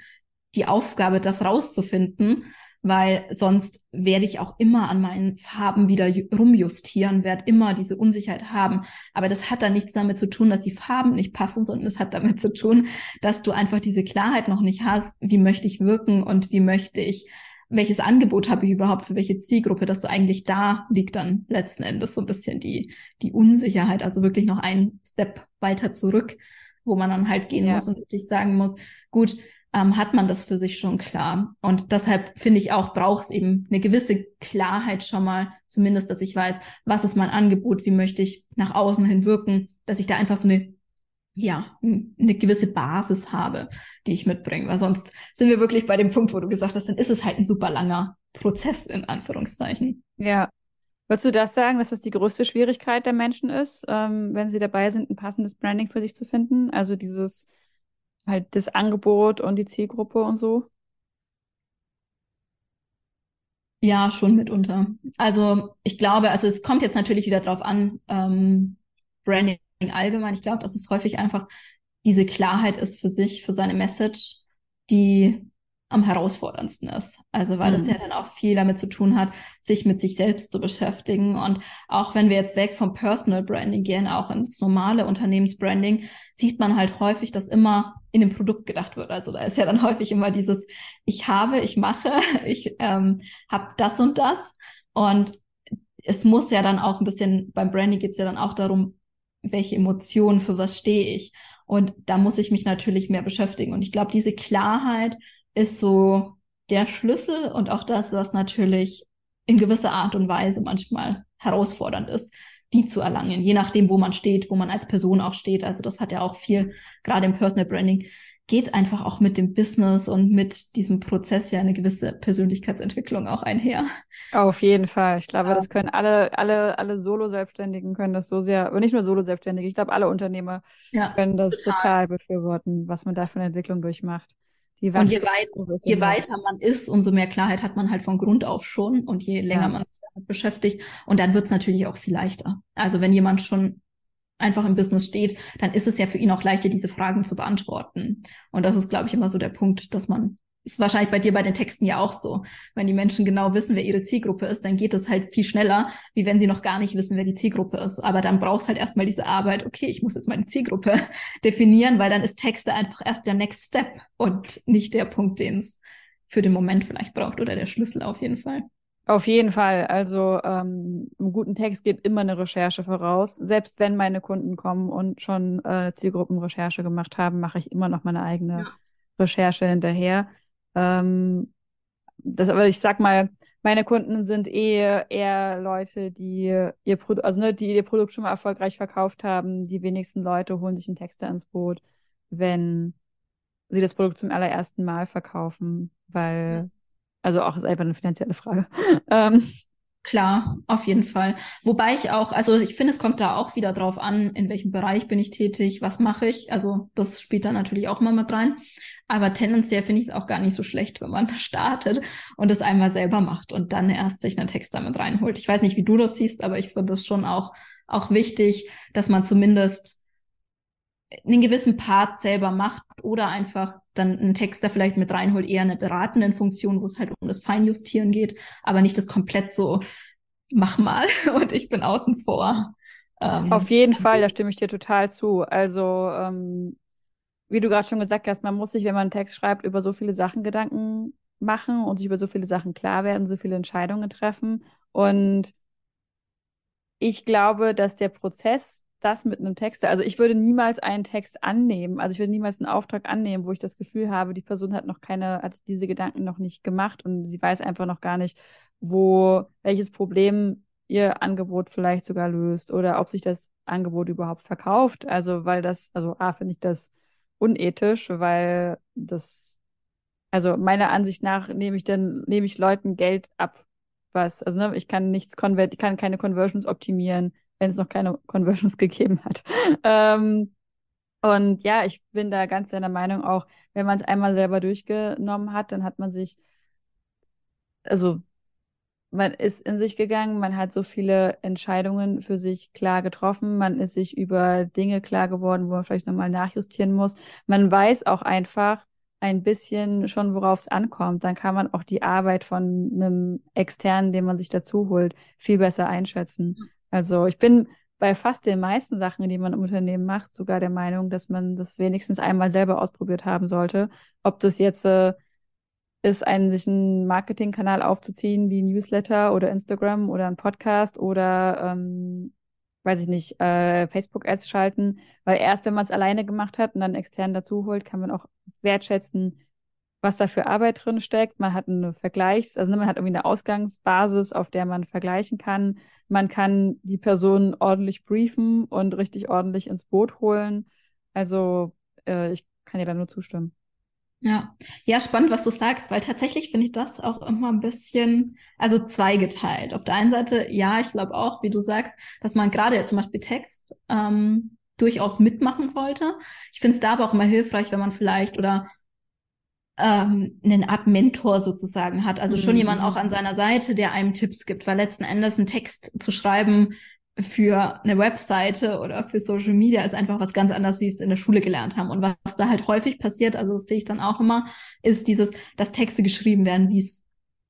die Aufgabe, das rauszufinden, weil sonst werde ich auch immer an meinen Farben wieder rumjustieren, werde immer diese Unsicherheit haben. Aber das hat dann nichts damit zu tun, dass die Farben nicht passen, sondern es hat damit zu tun, dass du einfach diese Klarheit noch nicht hast, wie möchte ich wirken und wie möchte ich welches Angebot habe ich überhaupt für welche Zielgruppe, dass du eigentlich da liegt dann letzten Endes so ein bisschen die, die Unsicherheit, also wirklich noch einen Step weiter zurück, wo man dann halt gehen ja. muss und wirklich sagen muss, gut, ähm, hat man das für sich schon klar. Und deshalb finde ich auch, braucht es eben eine gewisse Klarheit schon mal, zumindest, dass ich weiß, was ist mein Angebot, wie möchte ich nach außen hin wirken, dass ich da einfach so eine ja, eine gewisse Basis habe, die ich mitbringe. Weil sonst sind wir wirklich bei dem Punkt, wo du gesagt hast, dann ist es halt ein super langer Prozess, in Anführungszeichen. Ja. Würdest du das sagen, dass das die größte Schwierigkeit der Menschen ist, ähm, wenn sie dabei sind, ein passendes Branding für sich zu finden? Also dieses halt das Angebot und die Zielgruppe und so? Ja, schon mitunter. Also ich glaube, also es kommt jetzt natürlich wieder drauf an, ähm, Branding allgemein. Ich glaube, dass es häufig einfach diese Klarheit ist für sich, für seine Message, die am herausforderndsten ist. Also weil mhm. das ja dann auch viel damit zu tun hat, sich mit sich selbst zu beschäftigen. Und auch wenn wir jetzt weg vom Personal Branding gehen, auch ins normale Unternehmensbranding, sieht man halt häufig, dass immer in dem Produkt gedacht wird. Also da ist ja dann häufig immer dieses, ich habe, ich mache, ich ähm, habe das und das. Und es muss ja dann auch ein bisschen, beim Branding geht es ja dann auch darum, welche Emotionen, für was stehe ich. Und da muss ich mich natürlich mehr beschäftigen. Und ich glaube, diese Klarheit ist so der Schlüssel und auch das, was natürlich in gewisser Art und Weise manchmal herausfordernd ist, die zu erlangen, je nachdem, wo man steht, wo man als Person auch steht. Also das hat ja auch viel, gerade im Personal Branding, geht einfach auch mit dem Business und mit diesem Prozess ja eine gewisse Persönlichkeitsentwicklung auch einher. Auf jeden Fall. Ich glaube, das können alle, alle, alle Solo-Selbstständigen können das so sehr, aber nicht nur Solo-Selbstständige, ich glaube, alle Unternehmer ja, können das total. total befürworten, was man da für eine Entwicklung durchmacht. und je, weit, je weiter man ist, umso mehr Klarheit hat man halt von Grund auf schon und je länger ja. man sich damit beschäftigt. Und dann wird es natürlich auch viel leichter. Also wenn jemand schon einfach im Business steht, dann ist es ja für ihn auch leichter, diese Fragen zu beantworten. Und das ist, glaube ich, immer so der Punkt, dass man, ist wahrscheinlich bei dir bei den Texten ja auch so. Wenn die Menschen genau wissen, wer ihre Zielgruppe ist, dann geht es halt viel schneller, wie wenn sie noch gar nicht wissen, wer die Zielgruppe ist. Aber dann brauchst halt erstmal diese Arbeit, okay, ich muss jetzt meine Zielgruppe definieren, weil dann ist Texte einfach erst der Next Step und nicht der Punkt, den es für den Moment vielleicht braucht oder der Schlüssel auf jeden Fall. Auf jeden Fall. Also ähm, im guten Text geht immer eine Recherche voraus. Selbst wenn meine Kunden kommen und schon äh, Zielgruppenrecherche gemacht haben, mache ich immer noch meine eigene ja. Recherche hinterher. Ähm, das, aber ich sag mal, meine Kunden sind eh eher Leute, die ihr Produkt, also ne, die ihr Produkt schon mal erfolgreich verkauft haben. Die wenigsten Leute holen sich einen Texter ins Boot, wenn sie das Produkt zum allerersten Mal verkaufen, weil ja also auch ist einfach eine finanzielle Frage. ähm. Klar, auf jeden Fall. Wobei ich auch, also ich finde, es kommt da auch wieder drauf an, in welchem Bereich bin ich tätig, was mache ich. Also das spielt da natürlich auch mal mit rein. Aber tendenziell finde ich es auch gar nicht so schlecht, wenn man startet und es einmal selber macht und dann erst sich einen Text damit reinholt. Ich weiß nicht, wie du das siehst, aber ich finde es schon auch, auch wichtig, dass man zumindest einen gewissen Part selber macht oder einfach dann einen Texter vielleicht mit reinholt, eher eine beratenden Funktion, wo es halt um das Feinjustieren geht, aber nicht das komplett so, mach mal und ich bin außen vor. Ähm, Auf jeden Fall, da stimme ich dir total zu. Also, ähm, wie du gerade schon gesagt hast, man muss sich, wenn man einen Text schreibt, über so viele Sachen Gedanken machen und sich über so viele Sachen klar werden, so viele Entscheidungen treffen. Und ich glaube, dass der Prozess das mit einem Text. Also ich würde niemals einen Text annehmen, also ich würde niemals einen Auftrag annehmen, wo ich das Gefühl habe, die Person hat noch keine, hat diese Gedanken noch nicht gemacht und sie weiß einfach noch gar nicht, wo, welches Problem ihr Angebot vielleicht sogar löst oder ob sich das Angebot überhaupt verkauft. Also weil das, also A, finde ich das unethisch, weil das, also meiner Ansicht nach nehme ich dann, nehme ich Leuten Geld ab, was, also ne, ich kann nichts konvert, ich kann keine Conversions optimieren, wenn es noch keine Conversions gegeben hat. Ähm, und ja, ich bin da ganz deiner Meinung auch, wenn man es einmal selber durchgenommen hat, dann hat man sich, also man ist in sich gegangen, man hat so viele Entscheidungen für sich klar getroffen, man ist sich über Dinge klar geworden, wo man vielleicht nochmal nachjustieren muss. Man weiß auch einfach ein bisschen schon, worauf es ankommt. Dann kann man auch die Arbeit von einem externen, den man sich dazu holt, viel besser einschätzen. Also ich bin bei fast den meisten Sachen, die man im Unternehmen macht, sogar der Meinung, dass man das wenigstens einmal selber ausprobiert haben sollte. Ob das jetzt äh, ist ein, sich einen Marketingkanal aufzuziehen, wie Newsletter oder Instagram oder ein Podcast oder, ähm, weiß ich nicht, äh, Facebook-Ads schalten. Weil erst, wenn man es alleine gemacht hat und dann extern dazu holt, kann man auch wertschätzen, was da für Arbeit drin steckt. Man hat eine Vergleichs-, also ne, man hat irgendwie eine Ausgangsbasis, auf der man vergleichen kann. Man kann die Person ordentlich briefen und richtig ordentlich ins Boot holen. Also äh, ich kann dir da nur zustimmen. Ja, ja, spannend, was du sagst, weil tatsächlich finde ich das auch immer ein bisschen, also zweigeteilt. Auf der einen Seite, ja, ich glaube auch, wie du sagst, dass man gerade zum Beispiel Text ähm, durchaus mitmachen sollte. Ich finde es da aber auch immer hilfreich, wenn man vielleicht oder ähm, eine Art Mentor sozusagen hat. Also schon mhm. jemand auch an seiner Seite, der einem Tipps gibt, weil letzten Endes einen Text zu schreiben für eine Webseite oder für Social Media ist einfach was ganz anderes, wie wir es in der Schule gelernt haben. Und was da halt häufig passiert, also das sehe ich dann auch immer, ist dieses, dass Texte geschrieben werden, wie es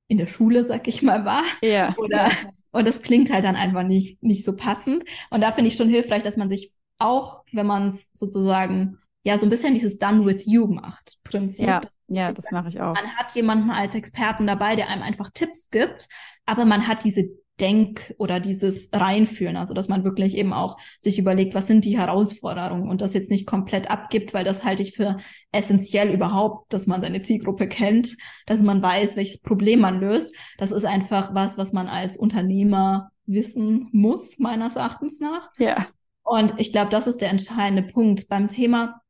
in der Schule, sag ich mal, war. Ja. Oder, und das klingt halt dann einfach nicht, nicht so passend. Und da finde ich schon hilfreich, dass man sich auch, wenn man es sozusagen ja so ein bisschen dieses Done with you macht Prinzip. Ja, das, ja, das mache ich auch. Man hat jemanden als Experten dabei, der einem einfach Tipps gibt, aber man hat diese Denk- oder dieses Reinführen, also dass man wirklich eben auch sich überlegt, was sind die Herausforderungen und das jetzt nicht komplett abgibt, weil das halte ich für essentiell überhaupt, dass man seine Zielgruppe kennt, dass man weiß, welches Problem man löst. Das ist einfach was, was man als Unternehmer wissen muss, meines Erachtens nach. Ja. Und ich glaube, das ist der entscheidende Punkt. Beim Thema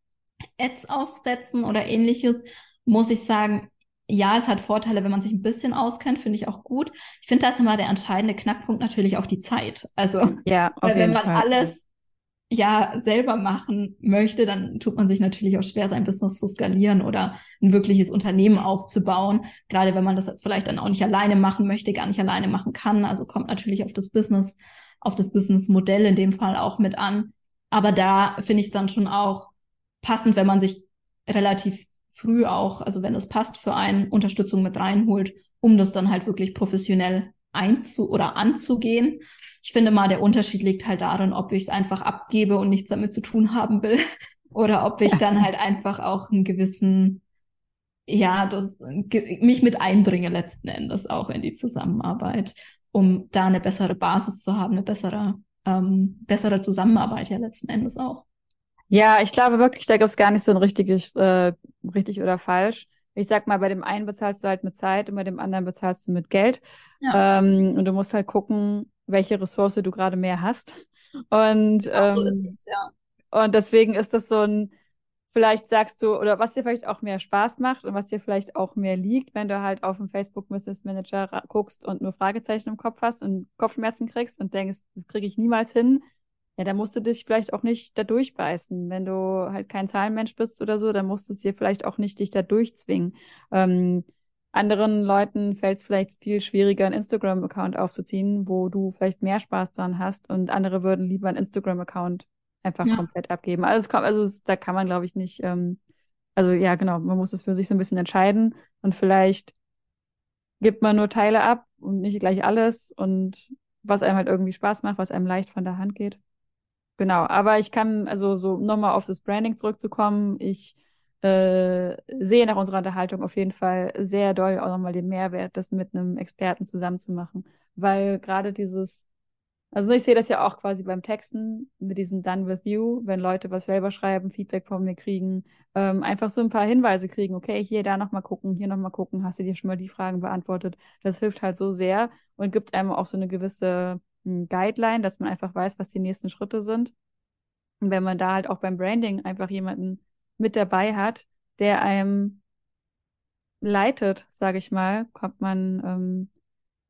Ads aufsetzen oder ähnliches, muss ich sagen, ja, es hat Vorteile, wenn man sich ein bisschen auskennt, finde ich auch gut. Ich finde, da ist immer der entscheidende Knackpunkt natürlich auch die Zeit. Also, ja, weil wenn man Fall. alles ja selber machen möchte, dann tut man sich natürlich auch schwer, sein Business zu skalieren oder ein wirkliches Unternehmen aufzubauen. Gerade wenn man das jetzt vielleicht dann auch nicht alleine machen möchte, gar nicht alleine machen kann. Also kommt natürlich auf das Business, auf das Businessmodell in dem Fall auch mit an. Aber da finde ich es dann schon auch passend, wenn man sich relativ früh auch, also wenn es passt, für einen Unterstützung mit reinholt, um das dann halt wirklich professionell einzu oder anzugehen. Ich finde mal, der Unterschied liegt halt darin, ob ich es einfach abgebe und nichts damit zu tun haben will oder ob ich dann halt einfach auch einen gewissen, ja, das, mich mit einbringe letzten Endes auch in die Zusammenarbeit, um da eine bessere Basis zu haben, eine bessere, ähm, bessere Zusammenarbeit ja letzten Endes auch. Ja, ich glaube wirklich, da gibt es gar nicht so ein richtiges, äh, richtig oder falsch. Ich sag mal, bei dem einen bezahlst du halt mit Zeit und bei dem anderen bezahlst du mit Geld. Ja. Ähm, und du musst halt gucken, welche Ressource du gerade mehr hast. Und, genau, so ähm, es, ja. und deswegen ist das so ein, vielleicht sagst du, oder was dir vielleicht auch mehr Spaß macht und was dir vielleicht auch mehr liegt, wenn du halt auf dem Facebook Business Manager guckst und nur Fragezeichen im Kopf hast und Kopfschmerzen kriegst und denkst, das kriege ich niemals hin, ja, da musst du dich vielleicht auch nicht da durchbeißen. Wenn du halt kein Zahlenmensch bist oder so, dann musst du es dir vielleicht auch nicht dich da durchzwingen. Ähm, anderen Leuten fällt es vielleicht viel schwieriger, einen Instagram-Account aufzuziehen, wo du vielleicht mehr Spaß dran hast und andere würden lieber einen Instagram-Account einfach ja. komplett abgeben. Also, es kommt, also es, da kann man, glaube ich, nicht, ähm, also ja, genau, man muss es für sich so ein bisschen entscheiden und vielleicht gibt man nur Teile ab und nicht gleich alles und was einem halt irgendwie Spaß macht, was einem leicht von der Hand geht. Genau, aber ich kann, also so nochmal auf das Branding zurückzukommen, ich äh, sehe nach unserer Unterhaltung auf jeden Fall sehr doll auch nochmal den Mehrwert, das mit einem Experten zusammenzumachen. Weil gerade dieses, also ich sehe das ja auch quasi beim Texten mit diesem Done with You, wenn Leute was selber schreiben, Feedback von mir kriegen, ähm, einfach so ein paar Hinweise kriegen, okay, hier da nochmal gucken, hier nochmal gucken, hast du dir schon mal die Fragen beantwortet. Das hilft halt so sehr und gibt einem auch so eine gewisse ein Guideline, dass man einfach weiß, was die nächsten Schritte sind. Und wenn man da halt auch beim Branding einfach jemanden mit dabei hat, der einem leitet, sage ich mal, kommt man,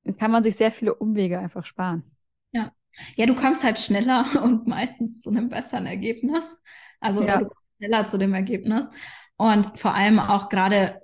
ähm, kann man sich sehr viele Umwege einfach sparen. Ja. Ja, du kommst halt schneller und meistens zu einem besseren Ergebnis. Also ja. du kommst schneller zu dem Ergebnis. Und vor allem auch gerade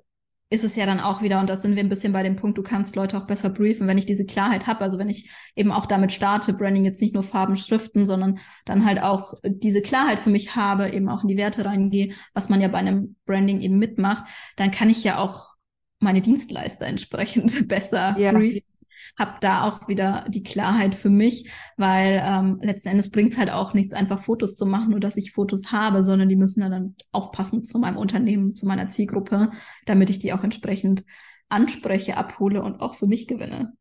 ist es ja dann auch wieder, und da sind wir ein bisschen bei dem Punkt, du kannst Leute auch besser briefen, wenn ich diese Klarheit habe. Also wenn ich eben auch damit starte, Branding jetzt nicht nur Farben, Schriften, sondern dann halt auch diese Klarheit für mich habe, eben auch in die Werte reingehe, was man ja bei einem Branding eben mitmacht, dann kann ich ja auch meine Dienstleister entsprechend besser ja. briefen habe da auch wieder die Klarheit für mich, weil ähm, letzten Endes bringt es halt auch nichts, einfach Fotos zu machen, nur dass ich Fotos habe, sondern die müssen dann auch passen zu meinem Unternehmen, zu meiner Zielgruppe, damit ich die auch entsprechend anspreche, abhole und auch für mich gewinne.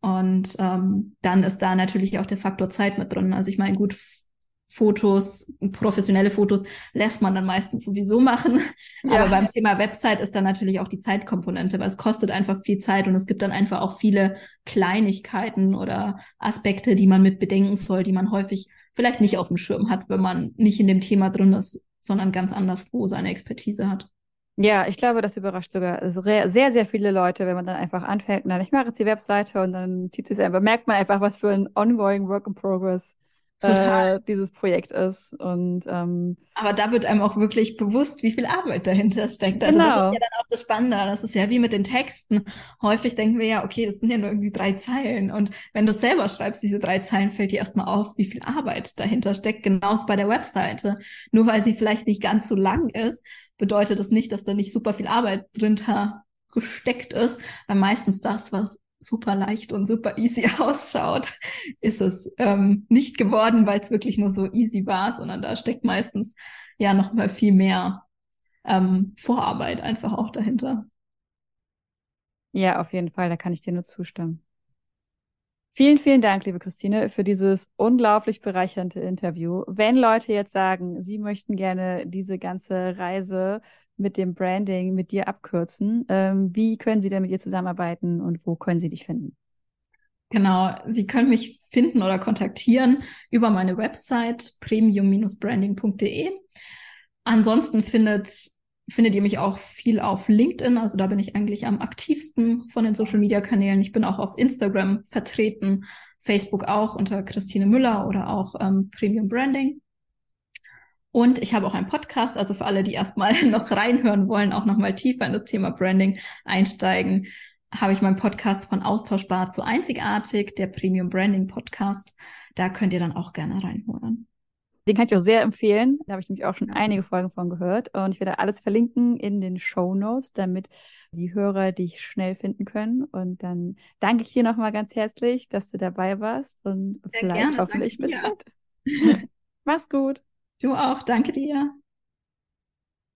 Und ähm, dann ist da natürlich auch der Faktor Zeit mit drin. Also ich meine, gut, Fotos, professionelle Fotos lässt man dann meistens sowieso machen. Ja. Aber beim Thema Website ist dann natürlich auch die Zeitkomponente, weil es kostet einfach viel Zeit und es gibt dann einfach auch viele Kleinigkeiten oder Aspekte, die man mit bedenken soll, die man häufig vielleicht nicht auf dem Schirm hat, wenn man nicht in dem Thema drin ist, sondern ganz anderswo seine Expertise hat. Ja, ich glaube, das überrascht sogar sehr, sehr viele Leute, wenn man dann einfach anfängt, na, ich mache jetzt die Webseite und dann zieht es einfach, merkt man einfach, was für ein ongoing Work in Progress Total. Äh, dieses Projekt ist. Und, ähm, Aber da wird einem auch wirklich bewusst, wie viel Arbeit dahinter steckt. Also genau. das ist ja dann auch das Spannende. Das ist ja wie mit den Texten. Häufig denken wir ja, okay, das sind ja nur irgendwie drei Zeilen. Und wenn du es selber schreibst, diese drei Zeilen, fällt dir erstmal auf, wie viel Arbeit dahinter steckt. Genauso bei der Webseite. Nur weil sie vielleicht nicht ganz so lang ist, bedeutet das nicht, dass da nicht super viel Arbeit drunter gesteckt ist, weil meistens das, was super leicht und super easy ausschaut, ist es ähm, nicht geworden, weil es wirklich nur so easy war, sondern da steckt meistens ja noch mal viel mehr ähm, Vorarbeit einfach auch dahinter. Ja, auf jeden Fall, da kann ich dir nur zustimmen. Vielen, vielen Dank, liebe Christine, für dieses unglaublich bereichernde Interview. Wenn Leute jetzt sagen, sie möchten gerne diese ganze Reise mit dem Branding mit dir abkürzen. Ähm, wie können sie denn mit dir zusammenarbeiten und wo können sie dich finden? Genau, Sie können mich finden oder kontaktieren über meine Website premium-branding.de. Ansonsten findet, findet ihr mich auch viel auf LinkedIn, also da bin ich eigentlich am aktivsten von den Social-Media-Kanälen. Ich bin auch auf Instagram vertreten, Facebook auch unter Christine Müller oder auch ähm, Premium Branding. Und ich habe auch einen Podcast, also für alle, die erstmal noch reinhören wollen, auch nochmal tiefer in das Thema Branding einsteigen, habe ich meinen Podcast von Austauschbar zu Einzigartig, der Premium Branding Podcast. Da könnt ihr dann auch gerne reinhören. Den kann ich auch sehr empfehlen. Da habe ich nämlich auch schon einige Folgen von gehört. Und ich werde alles verlinken in den Show Notes, damit die Hörer dich schnell finden können. Und dann danke ich dir nochmal ganz herzlich, dass du dabei warst. Und sehr vielleicht gerne, hoffentlich bis bald. Mach's gut. Du auch, danke dir.